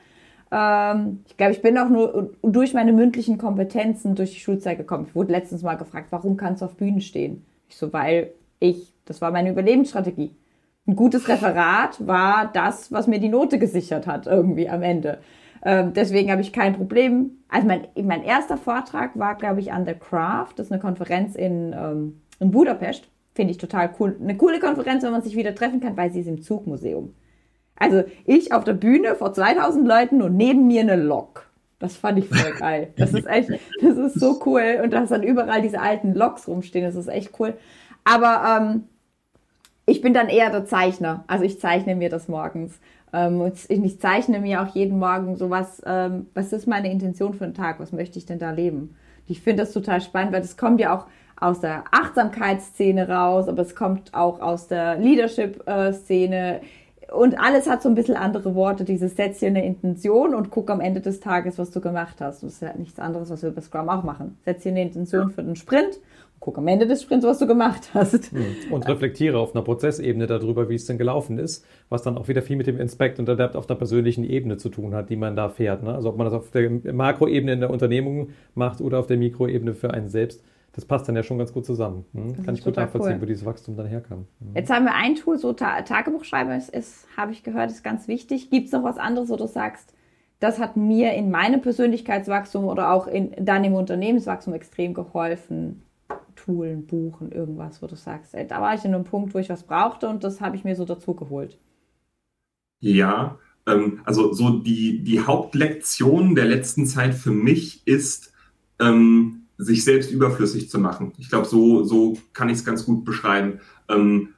Ähm, ich glaube, ich bin auch nur durch meine mündlichen Kompetenzen durch die Schulzeit gekommen. Ich wurde letztens mal gefragt, warum kannst du auf Bühnen stehen? Ich so, weil ich, das war meine Überlebensstrategie. Ein gutes Referat war das, was mir die Note gesichert hat, irgendwie am Ende. Ähm, deswegen habe ich kein Problem. Also mein, mein erster Vortrag war, glaube ich, an The Craft. Das ist eine Konferenz in, ähm, in Budapest. Finde ich total cool. Eine coole Konferenz, wenn man sich wieder treffen kann, weil sie ist im Zugmuseum. Also ich auf der Bühne vor 2000 Leuten und neben mir eine Lok. Das fand ich voll geil. Das ist echt, das ist so cool. Und da ist dann überall diese alten Loks rumstehen. Das ist echt cool. Aber ähm, ich bin dann eher der Zeichner. Also ich zeichne mir das morgens. Ähm, und ich zeichne mir auch jeden Morgen so was, ähm, was ist meine Intention für den Tag, was möchte ich denn da leben? ich finde das total spannend, weil das kommt ja auch aus der Achtsamkeitsszene raus, aber es kommt auch aus der Leadership-Szene. Und alles hat so ein bisschen andere Worte. Dieses Setz dir eine Intention und guck am Ende des Tages, was du gemacht hast. Das ist ja nichts anderes, was wir bei Scrum auch machen. Setz dir eine Intention für den Sprint guck am Ende des Sprints, was du gemacht hast. Hm. Und reflektiere auf einer Prozessebene darüber, wie es denn gelaufen ist, was dann auch wieder viel mit dem Inspect und Adapt auf einer persönlichen Ebene zu tun hat, die man da fährt. Ne? Also ob man das auf der Makroebene in der Unternehmung macht oder auf der Mikroebene für einen selbst. Das passt dann ja schon ganz gut zusammen. Hm? Kann ich gut nachvollziehen, cool. wo dieses Wachstum dann herkam. Hm. Jetzt haben wir ein Tool, so Ta Tagebuchschreiben ist, ist habe ich gehört, ist ganz wichtig. Gibt es noch was anderes, wo du sagst, das hat mir in meinem Persönlichkeitswachstum oder auch in deinem Unternehmenswachstum extrem geholfen, Schulen buchen, irgendwas, wo du sagst, ey, da war ich in einem Punkt, wo ich was brauchte und das habe ich mir so dazu geholt. Ja, ähm, also so die, die Hauptlektion der letzten Zeit für mich ist, ähm, sich selbst überflüssig zu machen. Ich glaube, so, so kann ich es ganz gut beschreiben. Ähm,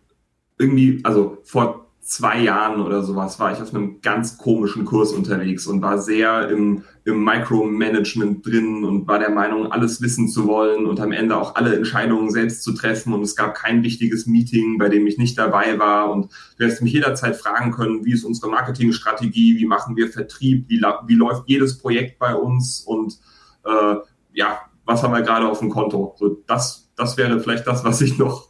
irgendwie, also vor zwei Jahren oder sowas war ich auf einem ganz komischen Kurs unterwegs und war sehr im, im Micromanagement drin und war der Meinung, alles wissen zu wollen und am Ende auch alle Entscheidungen selbst zu treffen. Und es gab kein wichtiges Meeting, bei dem ich nicht dabei war. Und du hättest mich jederzeit fragen können, wie ist unsere Marketingstrategie, wie machen wir Vertrieb, wie, wie läuft jedes Projekt bei uns und äh, ja, was haben wir gerade auf dem Konto. So, das, das wäre vielleicht das, was ich noch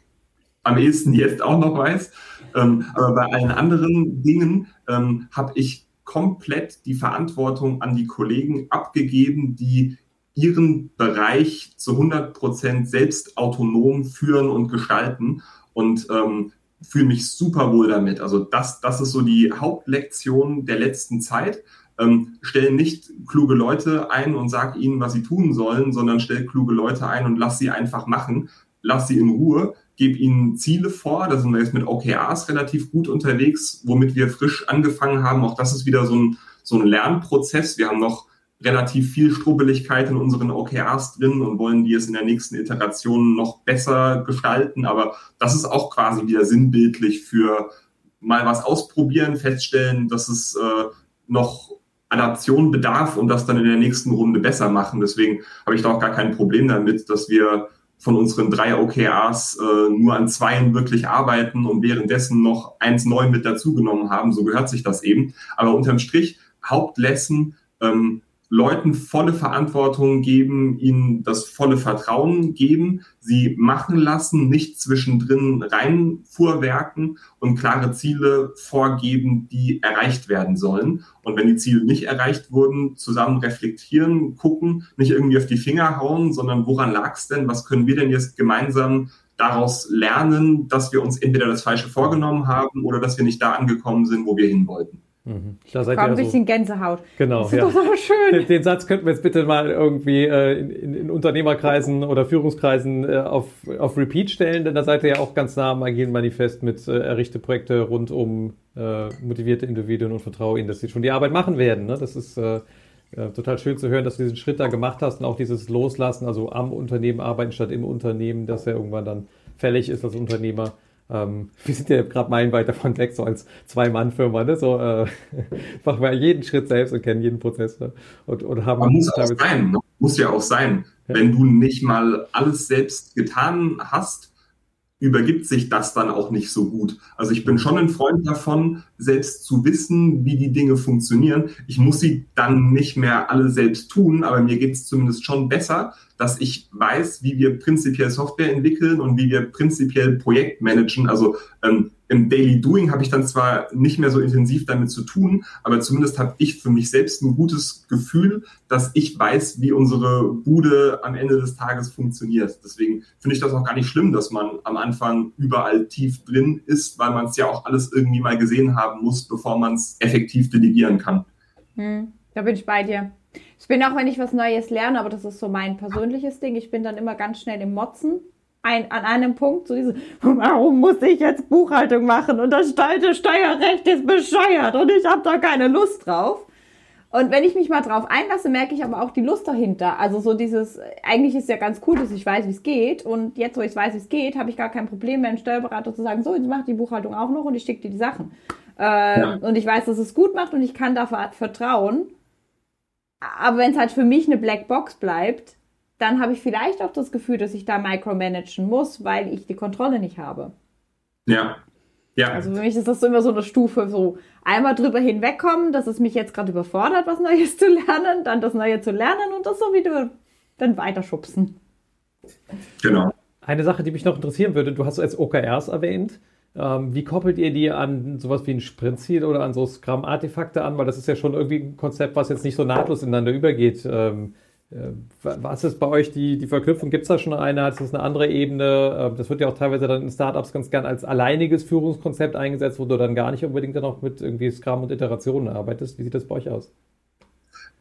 am ehesten jetzt auch noch weiß. Ähm, aber bei allen anderen Dingen ähm, habe ich komplett die Verantwortung an die Kollegen abgegeben, die ihren Bereich zu 100 Prozent selbst autonom führen und gestalten und ähm, fühle mich super wohl damit. Also das, das ist so die Hauptlektion der letzten Zeit. Ähm, stell nicht kluge Leute ein und sag ihnen, was sie tun sollen, sondern stell kluge Leute ein und lass sie einfach machen. Lass sie in Ruhe gebe ihnen Ziele vor. Da sind wir jetzt mit OKRs relativ gut unterwegs, womit wir frisch angefangen haben. Auch das ist wieder so ein, so ein Lernprozess. Wir haben noch relativ viel Strubbeligkeit in unseren OKRs drin und wollen die jetzt in der nächsten Iteration noch besser gestalten. Aber das ist auch quasi wieder sinnbildlich für mal was ausprobieren, feststellen, dass es äh, noch Adaption bedarf und das dann in der nächsten Runde besser machen. Deswegen habe ich da auch gar kein Problem damit, dass wir von unseren drei OKRs äh, nur an zweien wirklich arbeiten und währenddessen noch eins neu mit dazugenommen haben. So gehört sich das eben. Aber unterm Strich, Hauptlessen, ähm, Leuten volle Verantwortung geben, ihnen das volle Vertrauen geben, sie machen lassen, nicht zwischendrin reinfuhrwerken und klare Ziele vorgeben, die erreicht werden sollen. Und wenn die Ziele nicht erreicht wurden, zusammen reflektieren, gucken, nicht irgendwie auf die Finger hauen, sondern woran lag es denn? Was können wir denn jetzt gemeinsam daraus lernen, dass wir uns entweder das Falsche vorgenommen haben oder dass wir nicht da angekommen sind, wo wir hin wollten. Mhm. Da seid Komm, ein bisschen so, Gänsehaut. Genau, das ist ja. total schön. Den, den, Satz könnten wir jetzt bitte mal irgendwie äh, in, in, in, Unternehmerkreisen oder Führungskreisen äh, auf, auf Repeat stellen, denn da seid ihr ja auch ganz nah am Agilen Manifest mit äh, errichte Projekte rund um äh, motivierte Individuen und vertraue ihnen, dass sie schon die Arbeit machen werden. Ne? Das ist äh, total schön zu hören, dass du diesen Schritt da gemacht hast und auch dieses Loslassen, also am Unternehmen arbeiten statt im Unternehmen, dass er irgendwann dann fällig ist als Unternehmer. Ähm, wir sind ja gerade meilenweit davon weg, so als Zwei-Mann-Firma, ne? So äh, machen wir jeden Schritt selbst und kennen jeden Prozess. Ne? Und, und haben Man muss auch sein, ne? muss ja auch sein. Ja. Wenn du nicht mal alles selbst getan hast, übergibt sich das dann auch nicht so gut. Also ich bin schon ein Freund davon, selbst zu wissen, wie die Dinge funktionieren. Ich muss sie dann nicht mehr alle selbst tun, aber mir geht es zumindest schon besser, dass ich weiß, wie wir prinzipiell Software entwickeln und wie wir prinzipiell Projekt managen. Also ähm, im Daily Doing habe ich dann zwar nicht mehr so intensiv damit zu tun, aber zumindest habe ich für mich selbst ein gutes Gefühl, dass ich weiß, wie unsere Bude am Ende des Tages funktioniert. Deswegen finde ich das auch gar nicht schlimm, dass man am Anfang überall tief drin ist, weil man es ja auch alles irgendwie mal gesehen haben muss, bevor man es effektiv delegieren kann. Hm, da bin ich bei dir. Ich bin auch, wenn ich was Neues lerne, aber das ist so mein persönliches Ding. Ich bin dann immer ganz schnell im Motzen ein, an einem Punkt, so diese, warum muss ich jetzt Buchhaltung machen und das Steuerrecht ist bescheuert und ich habe da keine Lust drauf. Und wenn ich mich mal drauf einlasse, merke ich aber auch die Lust dahinter. Also so dieses, eigentlich ist ja ganz cool, dass ich weiß, wie es geht. Und jetzt, wo ich weiß, wie es geht, habe ich gar kein Problem mehr, einem Steuerberater zu sagen, so, jetzt macht die Buchhaltung auch noch und ich schicke dir die Sachen. Äh, ja. Und ich weiß, dass es gut macht und ich kann dafür vertrauen. Aber wenn es halt für mich eine Blackbox bleibt, dann habe ich vielleicht auch das Gefühl, dass ich da micromanagen muss, weil ich die Kontrolle nicht habe. Ja. Ja. Also für mich ist das so immer so eine Stufe, so einmal drüber hinwegkommen, dass es mich jetzt gerade überfordert, was Neues zu lernen, dann das Neue zu lernen und das so wieder dann weiterschubsen. Genau. Eine Sache, die mich noch interessieren würde, du hast jetzt OKRs erwähnt. Ähm, wie koppelt ihr die an sowas wie ein Sprintziel oder an so Scrum-Artefakte an? Weil das ist ja schon irgendwie ein Konzept, was jetzt nicht so nahtlos ineinander übergeht. Ähm, äh, was ist bei euch die, die Verknüpfung? Gibt es da schon eine? Ist das eine andere Ebene? Äh, das wird ja auch teilweise dann in Startups ganz gern als alleiniges Führungskonzept eingesetzt, wo du dann gar nicht unbedingt dann auch mit irgendwie Scrum und Iterationen arbeitest. Wie sieht das bei euch aus?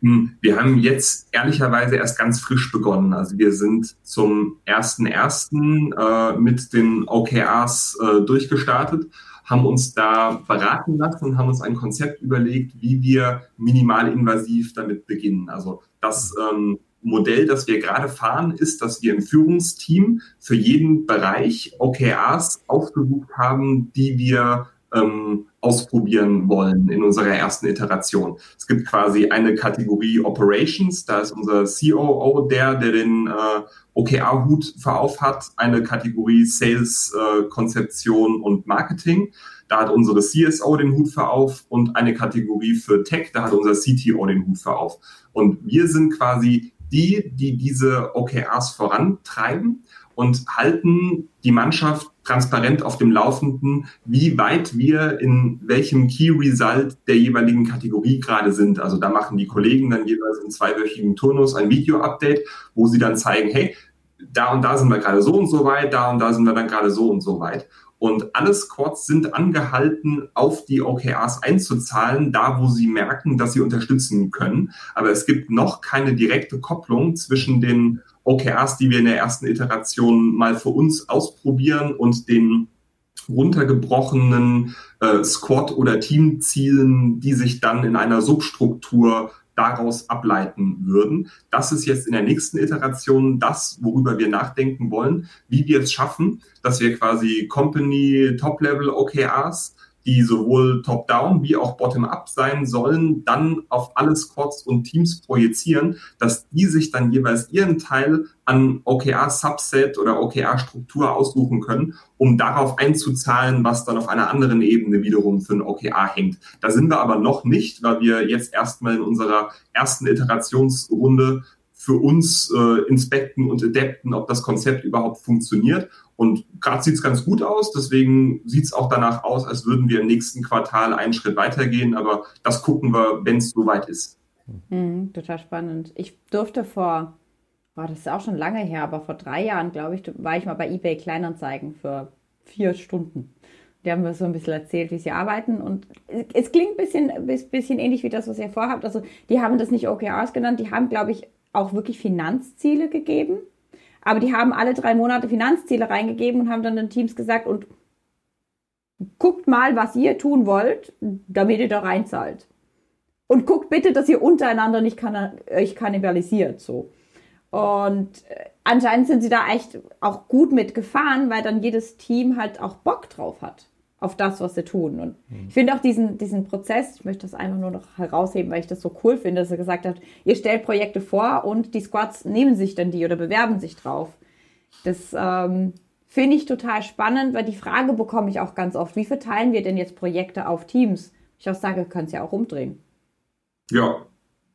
Hm, wir haben jetzt ehrlicherweise erst ganz frisch begonnen. Also wir sind zum 1.1. Äh, mit den OKRs äh, durchgestartet, haben uns da beraten lassen und haben uns ein Konzept überlegt, wie wir minimalinvasiv damit beginnen. Also das ähm, Modell, das wir gerade fahren, ist, dass wir im Führungsteam für jeden Bereich OKRs aufgesucht haben, die wir ähm, ausprobieren wollen in unserer ersten Iteration. Es gibt quasi eine Kategorie Operations, da ist unser COO der, der den äh, OKR-Hut verauf hat, eine Kategorie Sales, äh, Konzeption und Marketing. Da hat unsere CSO den Hut verauf und eine Kategorie für Tech, da hat unser CTO den Hut verauf. Und wir sind quasi die, die diese OKRs vorantreiben und halten die Mannschaft transparent auf dem Laufenden, wie weit wir in welchem Key Result der jeweiligen Kategorie gerade sind. Also da machen die Kollegen dann jeweils in zweiwöchigen Turnus ein Video-Update, wo sie dann zeigen, hey, da und da sind wir gerade so und so weit, da und da sind wir dann gerade so und so weit. Und alle Squads sind angehalten, auf die OKRs einzuzahlen, da wo sie merken, dass sie unterstützen können. Aber es gibt noch keine direkte Kopplung zwischen den OKRs, die wir in der ersten Iteration mal für uns ausprobieren und den runtergebrochenen äh, Squad- oder Teamzielen, die sich dann in einer Substruktur daraus ableiten würden. Das ist jetzt in der nächsten Iteration das, worüber wir nachdenken wollen, wie wir es schaffen, dass wir quasi Company Top-Level OKRs die sowohl top-down wie auch bottom-up sein sollen, dann auf alle Squads und Teams projizieren, dass die sich dann jeweils ihren Teil an OKR-Subset oder OKR-Struktur aussuchen können, um darauf einzuzahlen, was dann auf einer anderen Ebene wiederum für ein OKR hängt. Da sind wir aber noch nicht, weil wir jetzt erstmal in unserer ersten Iterationsrunde für uns äh, inspekten und adapten, ob das Konzept überhaupt funktioniert. Und gerade sieht es ganz gut aus, deswegen sieht es auch danach aus, als würden wir im nächsten Quartal einen Schritt weitergehen, aber das gucken wir, wenn es soweit ist. Mhm, total spannend. Ich durfte vor, boah, das ist auch schon lange her, aber vor drei Jahren, glaube ich, war ich mal bei eBay Kleinanzeigen für vier Stunden. Die haben mir so ein bisschen erzählt, wie sie arbeiten. Und es klingt ein bisschen, bisschen ähnlich wie das, was ihr vorhabt. Also die haben das nicht OKRs genannt, die haben, glaube ich, auch wirklich Finanzziele gegeben. Aber die haben alle drei Monate Finanzziele reingegeben und haben dann den Teams gesagt, und guckt mal, was ihr tun wollt, damit ihr da reinzahlt. Und guckt bitte, dass ihr untereinander nicht kann, euch kannibalisiert, so. Und äh, anscheinend sind sie da echt auch gut mitgefahren, weil dann jedes Team halt auch Bock drauf hat auf das, was sie tun. Und mhm. ich finde auch diesen, diesen Prozess, ich möchte das einfach nur noch herausheben, weil ich das so cool finde, dass er gesagt hat, ihr stellt Projekte vor und die Squads nehmen sich dann die oder bewerben sich drauf. Das ähm, finde ich total spannend, weil die Frage bekomme ich auch ganz oft, wie verteilen wir denn jetzt Projekte auf Teams? Ich auch sage, können es ja auch umdrehen. Ja,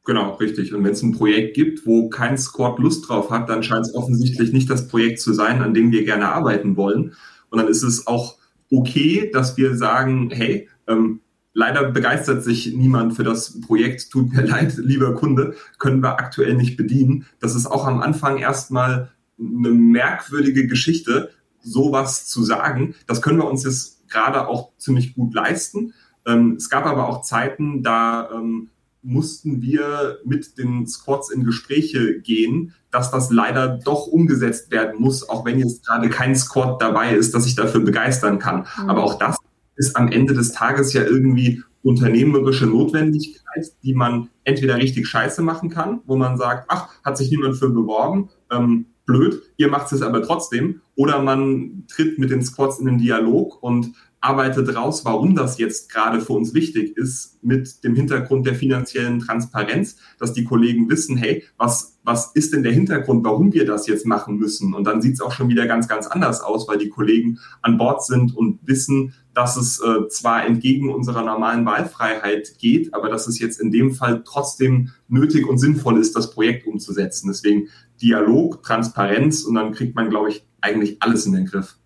genau, richtig. Und wenn es ein Projekt gibt, wo kein Squad Lust drauf hat, dann scheint es offensichtlich nicht das Projekt zu sein, an dem wir gerne arbeiten wollen. Und dann ist es auch okay, dass wir sagen, hey, ähm, leider begeistert sich niemand für das Projekt, tut mir leid, lieber Kunde, können wir aktuell nicht bedienen. Das ist auch am Anfang erstmal eine merkwürdige Geschichte, sowas zu sagen. Das können wir uns jetzt gerade auch ziemlich gut leisten. Ähm, es gab aber auch Zeiten, da ähm, mussten wir mit den Squads in Gespräche gehen, dass das leider doch umgesetzt werden muss, auch wenn jetzt gerade kein Squad dabei ist, dass sich dafür begeistern kann. Mhm. Aber auch das ist am Ende des Tages ja irgendwie unternehmerische Notwendigkeit, die man entweder richtig scheiße machen kann, wo man sagt, ach, hat sich niemand für beworben, ähm, blöd, ihr macht es aber trotzdem, oder man tritt mit den Squads in den Dialog und arbeitet raus, warum das jetzt gerade für uns wichtig ist, mit dem Hintergrund der finanziellen Transparenz, dass die Kollegen wissen, hey, was, was ist denn der Hintergrund, warum wir das jetzt machen müssen? Und dann sieht es auch schon wieder ganz, ganz anders aus, weil die Kollegen an Bord sind und wissen, dass es äh, zwar entgegen unserer normalen Wahlfreiheit geht, aber dass es jetzt in dem Fall trotzdem nötig und sinnvoll ist, das Projekt umzusetzen. Deswegen Dialog, Transparenz und dann kriegt man, glaube ich, eigentlich alles in den Griff.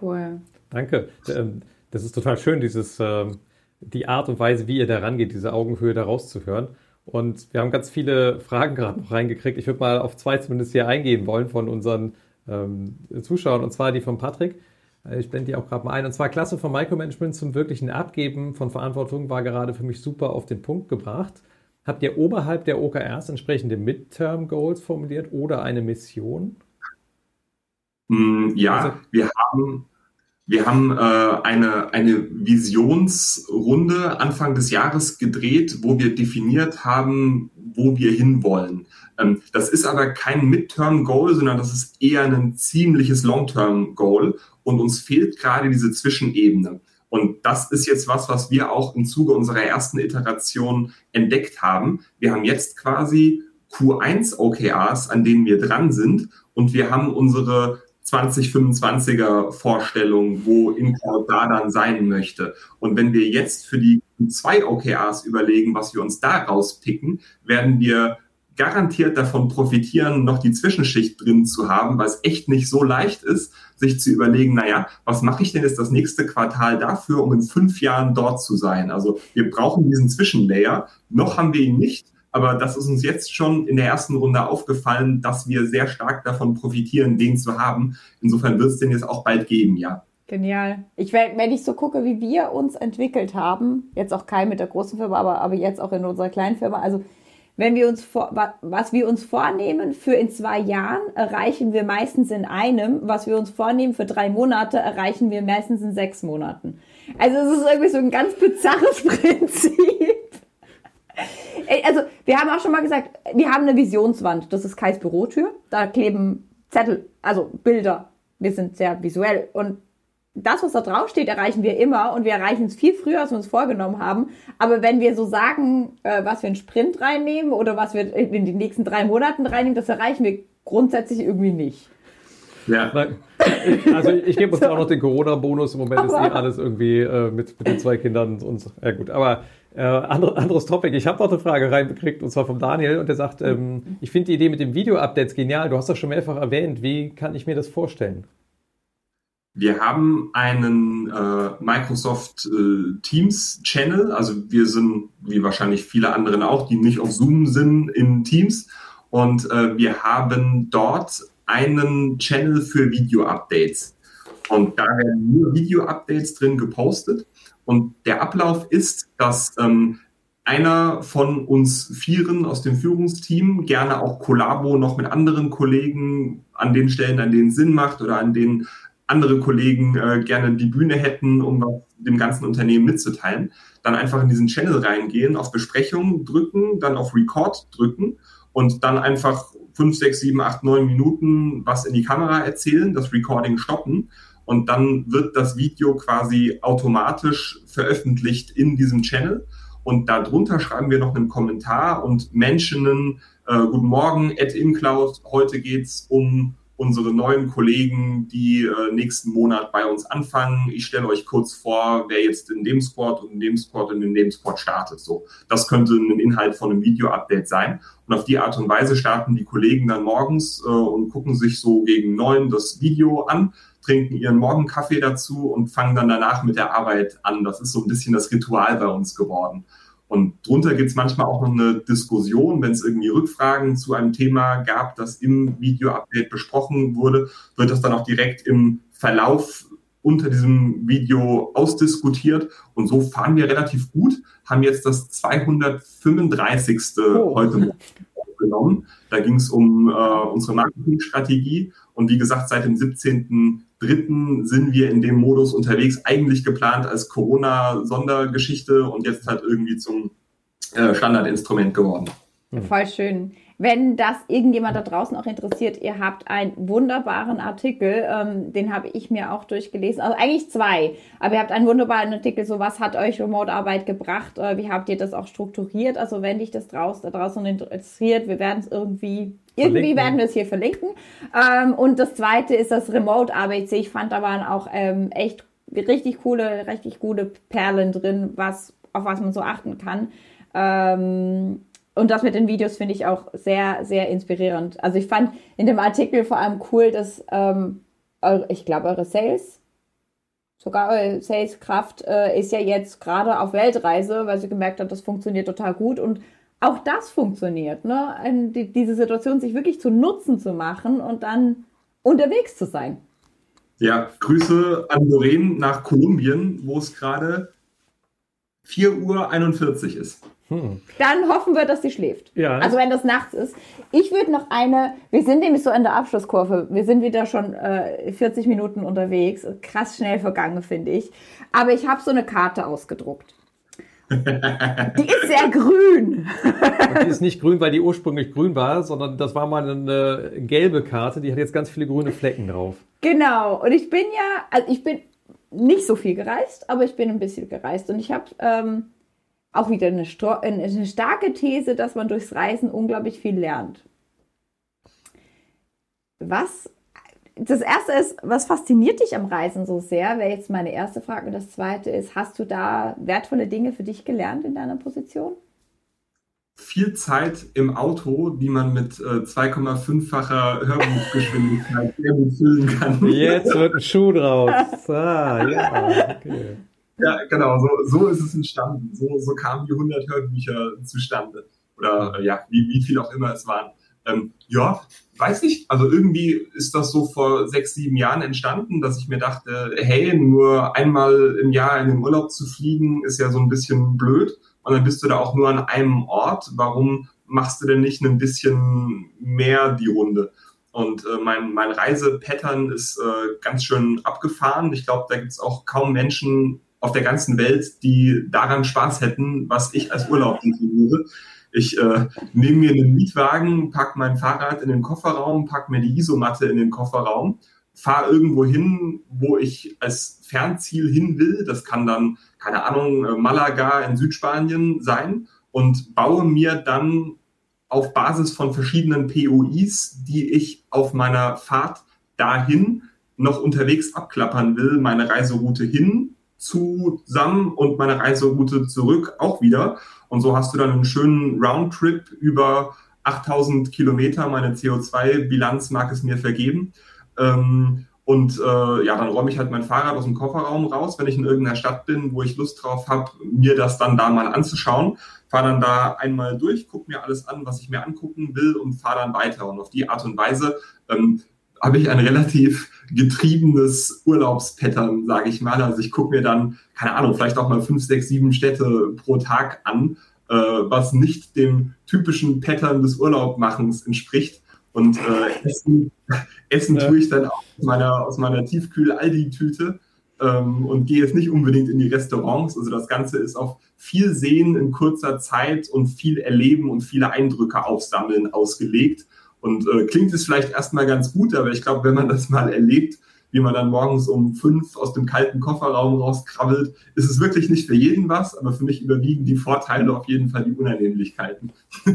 Cool. Danke. Ähm, das ist total schön, dieses, ähm, die Art und Weise, wie ihr da rangeht, diese Augenhöhe da rauszuhören. Und wir haben ganz viele Fragen gerade noch reingekriegt. Ich würde mal auf zwei zumindest hier eingehen wollen von unseren ähm, Zuschauern, und zwar die von Patrick. Äh, ich blende die auch gerade mal ein. Und zwar Klasse von Micromanagement zum wirklichen Abgeben von Verantwortung war gerade für mich super auf den Punkt gebracht. Habt ihr oberhalb der OKRs entsprechende Midterm Goals formuliert oder eine Mission? Mm, ja, also, wir haben wir haben äh, eine, eine Visionsrunde Anfang des Jahres gedreht, wo wir definiert haben, wo wir hinwollen. Ähm, das ist aber kein Midterm-Goal, sondern das ist eher ein ziemliches Long-Term-Goal. Und uns fehlt gerade diese Zwischenebene. Und das ist jetzt was, was wir auch im Zuge unserer ersten Iteration entdeckt haben. Wir haben jetzt quasi Q1 OKRs, an denen wir dran sind. Und wir haben unsere 2025er Vorstellung, wo Incloud da dann sein möchte. Und wenn wir jetzt für die zwei OKRs überlegen, was wir uns da rauspicken, werden wir garantiert davon profitieren, noch die Zwischenschicht drin zu haben, weil es echt nicht so leicht ist, sich zu überlegen, naja, was mache ich denn jetzt das nächste Quartal dafür, um in fünf Jahren dort zu sein? Also wir brauchen diesen Zwischenlayer. Noch haben wir ihn nicht. Aber das ist uns jetzt schon in der ersten Runde aufgefallen, dass wir sehr stark davon profitieren, den zu haben. Insofern wird es den jetzt auch bald geben, ja. Genial. Ich, wenn ich so gucke, wie wir uns entwickelt haben, jetzt auch kein mit der großen Firma, aber, aber jetzt auch in unserer kleinen Firma, also wenn wir uns vor, was wir uns vornehmen für in zwei Jahren, erreichen wir meistens in einem. Was wir uns vornehmen für drei Monate, erreichen wir meistens in sechs Monaten. Also es ist irgendwie so ein ganz bizarres Prinzip. Also, wir haben auch schon mal gesagt, wir haben eine Visionswand. Das ist Kais Bürotür. Da kleben Zettel, also Bilder. Wir sind sehr visuell. Und das, was da drauf steht, erreichen wir immer. Und wir erreichen es viel früher, als wir uns vorgenommen haben. Aber wenn wir so sagen, äh, was wir in Sprint reinnehmen oder was wir in den nächsten drei Monaten reinnehmen, das erreichen wir grundsätzlich irgendwie nicht. Ja. Also ich gebe uns so. auch noch den Corona-Bonus. Im Moment ist eh alles irgendwie äh, mit, mit den zwei Kindern und ja gut. Aber äh, andere, anderes Topic. Ich habe noch eine Frage reingekriegt und zwar vom Daniel und der sagt, ähm, ich finde die Idee mit dem Video-Updates genial. Du hast das schon mehrfach erwähnt. Wie kann ich mir das vorstellen? Wir haben einen äh, Microsoft äh, Teams Channel. Also wir sind, wie wahrscheinlich viele anderen auch, die nicht auf Zoom sind, in Teams. Und äh, wir haben dort einen Channel für Video-Updates. Und da werden nur Video-Updates drin gepostet. Und der Ablauf ist, dass ähm, einer von uns Vieren aus dem Führungsteam gerne auch Kollabo noch mit anderen Kollegen an den Stellen, an denen Sinn macht oder an denen andere Kollegen äh, gerne die Bühne hätten, um was dem ganzen Unternehmen mitzuteilen, dann einfach in diesen Channel reingehen, auf Besprechung drücken, dann auf Record drücken und dann einfach fünf, sechs, sieben, acht, neun Minuten was in die Kamera erzählen, das Recording stoppen und dann wird das Video quasi automatisch veröffentlicht in diesem Channel. Und darunter schreiben wir noch einen Kommentar und mentionen, äh, guten Morgen, Ed InCloud, heute geht's um unsere neuen Kollegen, die äh, nächsten Monat bei uns anfangen. Ich stelle euch kurz vor, wer jetzt in dem Squad und in dem Squad und in dem Squad startet. So, das könnte ein Inhalt von einem Video-Update sein. Und auf die Art und Weise starten die Kollegen dann morgens äh, und gucken sich so gegen neun das Video an, trinken ihren Morgenkaffee dazu und fangen dann danach mit der Arbeit an. Das ist so ein bisschen das Ritual bei uns geworden. Und drunter gibt es manchmal auch noch eine Diskussion, wenn es irgendwie Rückfragen zu einem Thema gab, das im Video-Update besprochen wurde, wird das dann auch direkt im Verlauf unter diesem Video ausdiskutiert. Und so fahren wir relativ gut, haben jetzt das 235. Oh. heute genommen. Da ging es um äh, unsere Marketingstrategie. Und wie gesagt, seit dem 17.03. sind wir in dem Modus unterwegs, eigentlich geplant als Corona-Sondergeschichte und jetzt halt irgendwie zum äh, Standardinstrument geworden. Voll schön. Wenn das irgendjemand da draußen auch interessiert, ihr habt einen wunderbaren Artikel, ähm, den habe ich mir auch durchgelesen. Also eigentlich zwei, aber ihr habt einen wunderbaren Artikel, so was hat euch Remote-Arbeit gebracht, äh, wie habt ihr das auch strukturiert? Also wenn dich das draus, da draußen interessiert, wir werden es irgendwie, irgendwie werden wir es hier verlinken. Ähm, und das zweite ist das Remote-ABC. Ich fand, da waren auch ähm, echt richtig coole, richtig gute Perlen drin, was, auf was man so achten kann. Ähm, und das mit den Videos finde ich auch sehr, sehr inspirierend. Also ich fand in dem Artikel vor allem cool, dass ähm, eure, ich glaube, eure Sales, sogar eure Saleskraft äh, ist ja jetzt gerade auf Weltreise, weil sie gemerkt hat, das funktioniert total gut und auch das funktioniert, ne? Die, diese Situation sich wirklich zu Nutzen zu machen und dann unterwegs zu sein. Ja, Grüße an Lorraine nach Kolumbien, wo es gerade 4.41 Uhr ist. Hm. Dann hoffen wir, dass sie schläft. Ja. Also wenn das nachts ist. Ich würde noch eine, wir sind nämlich so in der Abschlusskurve, wir sind wieder schon äh, 40 Minuten unterwegs, krass schnell vergangen, finde ich. Aber ich habe so eine Karte ausgedruckt. Die ist sehr grün. Und die ist nicht grün, weil die ursprünglich grün war, sondern das war mal eine gelbe Karte, die hat jetzt ganz viele grüne Flecken drauf. Genau. Und ich bin ja, also ich bin nicht so viel gereist, aber ich bin ein bisschen gereist. Und ich habe ähm, auch wieder eine, eine starke These, dass man durchs Reisen unglaublich viel lernt. Was das erste ist, was fasziniert dich am Reisen so sehr? Wäre jetzt meine erste Frage. Und das zweite ist, hast du da wertvolle Dinge für dich gelernt in deiner Position? Viel Zeit im Auto, die man mit äh, 2,5-facher Hörbuchgeschwindigkeit sehr gut füllen kann. Jetzt wird ein Schuh draus. Ah, ja, okay. Ja, genau, so, so ist es entstanden. So, so kamen die 100 Hörbücher zustande. Oder äh, ja, wie, wie viel auch immer es waren. Ähm, ja, weiß nicht. Also irgendwie ist das so vor sechs, sieben Jahren entstanden, dass ich mir dachte, hey, nur einmal im Jahr in den Urlaub zu fliegen, ist ja so ein bisschen blöd. Und dann bist du da auch nur an einem Ort. Warum machst du denn nicht ein bisschen mehr die Runde? Und äh, mein, mein Reisepattern ist äh, ganz schön abgefahren. Ich glaube, da gibt es auch kaum Menschen auf der ganzen Welt, die daran Spaß hätten, was ich als Urlaub definiere. Ich äh, nehme mir einen Mietwagen, pack mein Fahrrad in den Kofferraum, pack mir die Isomatte in den Kofferraum, fahre irgendwo hin, wo ich als Fernziel hin will. Das kann dann, keine Ahnung, äh, Malaga in Südspanien sein und baue mir dann auf Basis von verschiedenen POIs, die ich auf meiner Fahrt dahin noch unterwegs abklappern will, meine Reiseroute hin zusammen und meine Reiseroute zurück auch wieder. Und so hast du dann einen schönen Roundtrip über 8000 Kilometer. Meine CO2-Bilanz mag es mir vergeben. Ähm, und äh, ja, dann räume ich halt mein Fahrrad aus dem Kofferraum raus, wenn ich in irgendeiner Stadt bin, wo ich Lust drauf habe, mir das dann da mal anzuschauen. Fahre dann da einmal durch, gucke mir alles an, was ich mir angucken will und fahre dann weiter. Und auf die Art und Weise ähm, habe ich ein relativ getriebenes Urlaubspattern, sage ich mal. Also ich gucke mir dann, keine Ahnung, vielleicht auch mal fünf, sechs, sieben Städte pro Tag an, äh, was nicht dem typischen Pattern des Urlaubmachens entspricht. Und äh, Essen, Essen ja. tue ich dann auch aus meiner, aus meiner Tiefkühl-Aldi-Tüte ähm, und gehe jetzt nicht unbedingt in die Restaurants. Also das Ganze ist auf viel Sehen in kurzer Zeit und viel Erleben und viele Eindrücke aufsammeln ausgelegt. Und äh, klingt es vielleicht erstmal ganz gut, aber ich glaube, wenn man das mal erlebt, wie man dann morgens um fünf aus dem kalten Kofferraum rauskrabbelt, ist es wirklich nicht für jeden was, aber für mich überwiegen die Vorteile auf jeden Fall die Unannehmlichkeiten.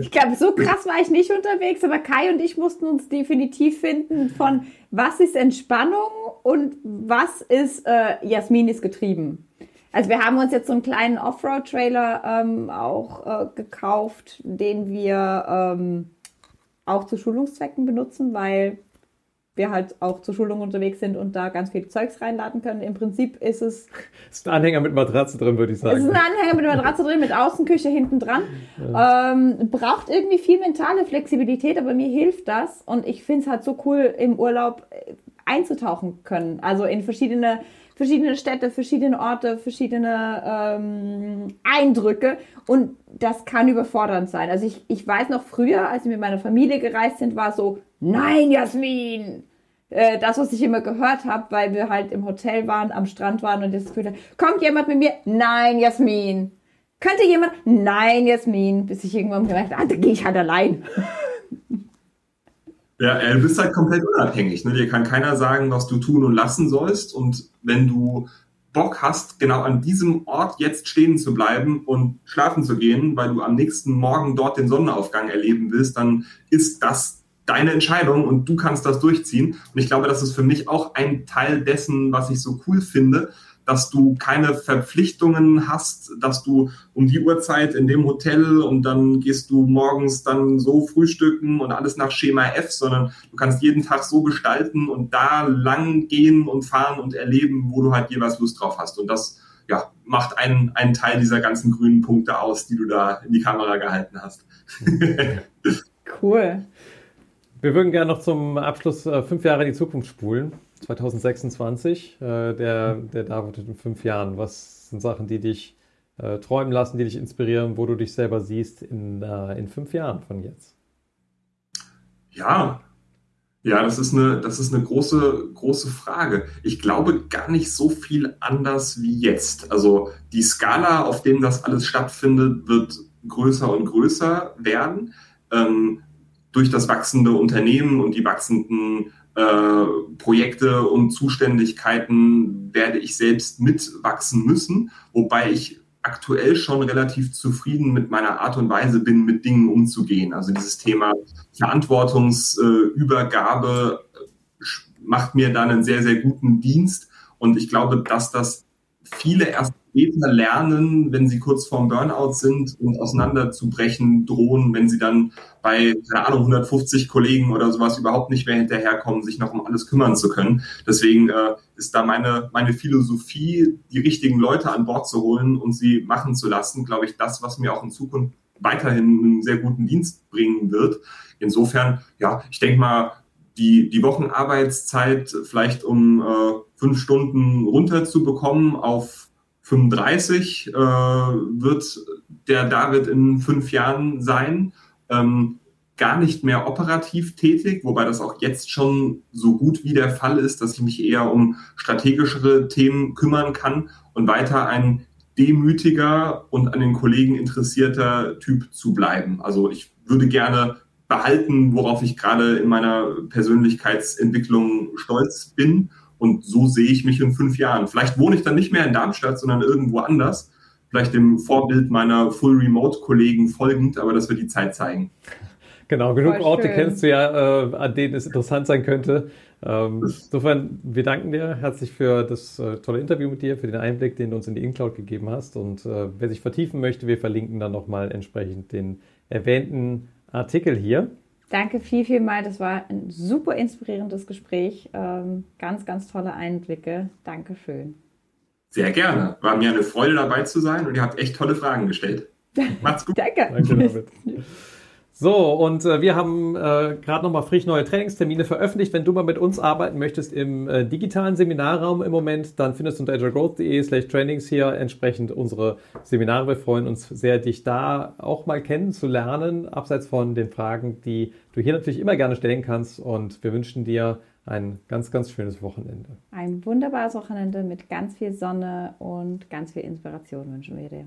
ich glaube, so krass war ich nicht unterwegs, aber Kai und ich mussten uns definitiv finden von was ist Entspannung und was ist äh, Jasmin ist getrieben. Also wir haben uns jetzt so einen kleinen Offroad-Trailer ähm, auch äh, gekauft, den wir ähm, auch zu Schulungszwecken benutzen, weil wir halt auch zur Schulung unterwegs sind und da ganz viel Zeugs reinladen können. Im Prinzip ist es. ist ein Anhänger mit Matratze drin, würde ich sagen. Es ist ein Anhänger mit Matratze drin, mit Außenküche hinten dran. Ja. Ähm, braucht irgendwie viel mentale Flexibilität, aber mir hilft das. Und ich finde es halt so cool, im Urlaub äh, einzutauchen können. Also in verschiedene verschiedene Städte, verschiedene Orte, verschiedene ähm, Eindrücke und das kann überfordernd sein. Also ich, ich weiß noch früher, als wir mit meiner Familie gereist sind, war so, nein, Jasmin! Äh, das, was ich immer gehört habe, weil wir halt im Hotel waren, am Strand waren und das Gefühl hatte, kommt jemand mit mir? Nein, Jasmin! Könnte jemand? Nein, Jasmin! Bis ich irgendwann gemerkt habe, ah, da gehe ich halt allein. Ja, du bist halt komplett unabhängig. Ne? Dir kann keiner sagen, was du tun und lassen sollst. Und wenn du Bock hast, genau an diesem Ort jetzt stehen zu bleiben und schlafen zu gehen, weil du am nächsten Morgen dort den Sonnenaufgang erleben willst, dann ist das deine Entscheidung und du kannst das durchziehen. Und ich glaube, das ist für mich auch ein Teil dessen, was ich so cool finde, dass du keine Verpflichtungen hast, dass du um die Uhrzeit in dem Hotel und dann gehst du morgens dann so frühstücken und alles nach Schema F, sondern du kannst jeden Tag so gestalten und da lang gehen und fahren und erleben, wo du halt jeweils Lust drauf hast. Und das ja, macht einen, einen Teil dieser ganzen grünen Punkte aus, die du da in die Kamera gehalten hast. cool. Wir würden gerne noch zum Abschluss äh, fünf Jahre in die Zukunft spulen. 2026, äh, der, der David in fünf Jahren. Was sind Sachen, die dich äh, träumen lassen, die dich inspirieren, wo du dich selber siehst in, äh, in fünf Jahren von jetzt? Ja, ja, das ist eine, das ist eine große, große Frage. Ich glaube gar nicht so viel anders wie jetzt. Also die Skala, auf dem das alles stattfindet, wird größer und größer werden. Ähm, durch das wachsende Unternehmen und die wachsenden äh, Projekte und Zuständigkeiten werde ich selbst mitwachsen müssen, wobei ich aktuell schon relativ zufrieden mit meiner Art und Weise bin, mit Dingen umzugehen. Also dieses Thema Verantwortungsübergabe äh, macht mir da einen sehr, sehr guten Dienst. Und ich glaube, dass das viele erst später lernen, wenn sie kurz vorm Burnout sind und auseinanderzubrechen drohen, wenn sie dann bei, keine Ahnung, 150 Kollegen oder sowas überhaupt nicht mehr hinterherkommen, sich noch um alles kümmern zu können. Deswegen äh, ist da meine, meine Philosophie, die richtigen Leute an Bord zu holen und sie machen zu lassen, glaube ich, das, was mir auch in Zukunft weiterhin einen sehr guten Dienst bringen wird. Insofern, ja, ich denke mal, die, die Wochenarbeitszeit vielleicht um äh, fünf Stunden runterzubekommen auf 35 äh, wird der David in fünf Jahren sein. Ähm, gar nicht mehr operativ tätig, wobei das auch jetzt schon so gut wie der Fall ist, dass ich mich eher um strategischere Themen kümmern kann und weiter ein demütiger und an den Kollegen interessierter Typ zu bleiben. Also ich würde gerne behalten, worauf ich gerade in meiner Persönlichkeitsentwicklung stolz bin. Und so sehe ich mich in fünf Jahren. Vielleicht wohne ich dann nicht mehr in Darmstadt, sondern irgendwo anders. Vielleicht dem Vorbild meiner Full Remote-Kollegen folgend, aber das wird die Zeit zeigen. Genau, genug Voll Orte schön. kennst du ja, äh, an denen es interessant sein könnte. Ähm, insofern, wir danken dir herzlich für das äh, tolle Interview mit dir, für den Einblick, den du uns in die InCloud gegeben hast. Und äh, wer sich vertiefen möchte, wir verlinken dann nochmal entsprechend den erwähnten Artikel hier. Danke viel, viel mal. Das war ein super inspirierendes Gespräch. Ähm, ganz, ganz tolle Einblicke. Dankeschön. Sehr gerne. War mir eine Freude dabei zu sein und ihr habt echt tolle Fragen gestellt. Macht's gut. Danke. Danke, David. So, und äh, wir haben äh, gerade nochmal frisch neue Trainingstermine veröffentlicht. Wenn du mal mit uns arbeiten möchtest im äh, digitalen Seminarraum im Moment, dann findest du unter agilegrowth.de slash trainings hier entsprechend unsere Seminare. Wir freuen uns sehr, dich da auch mal kennenzulernen, abseits von den Fragen, die du hier natürlich immer gerne stellen kannst. Und wir wünschen dir ein ganz, ganz schönes Wochenende. Ein wunderbares Wochenende mit ganz viel Sonne und ganz viel Inspiration wünschen wir dir.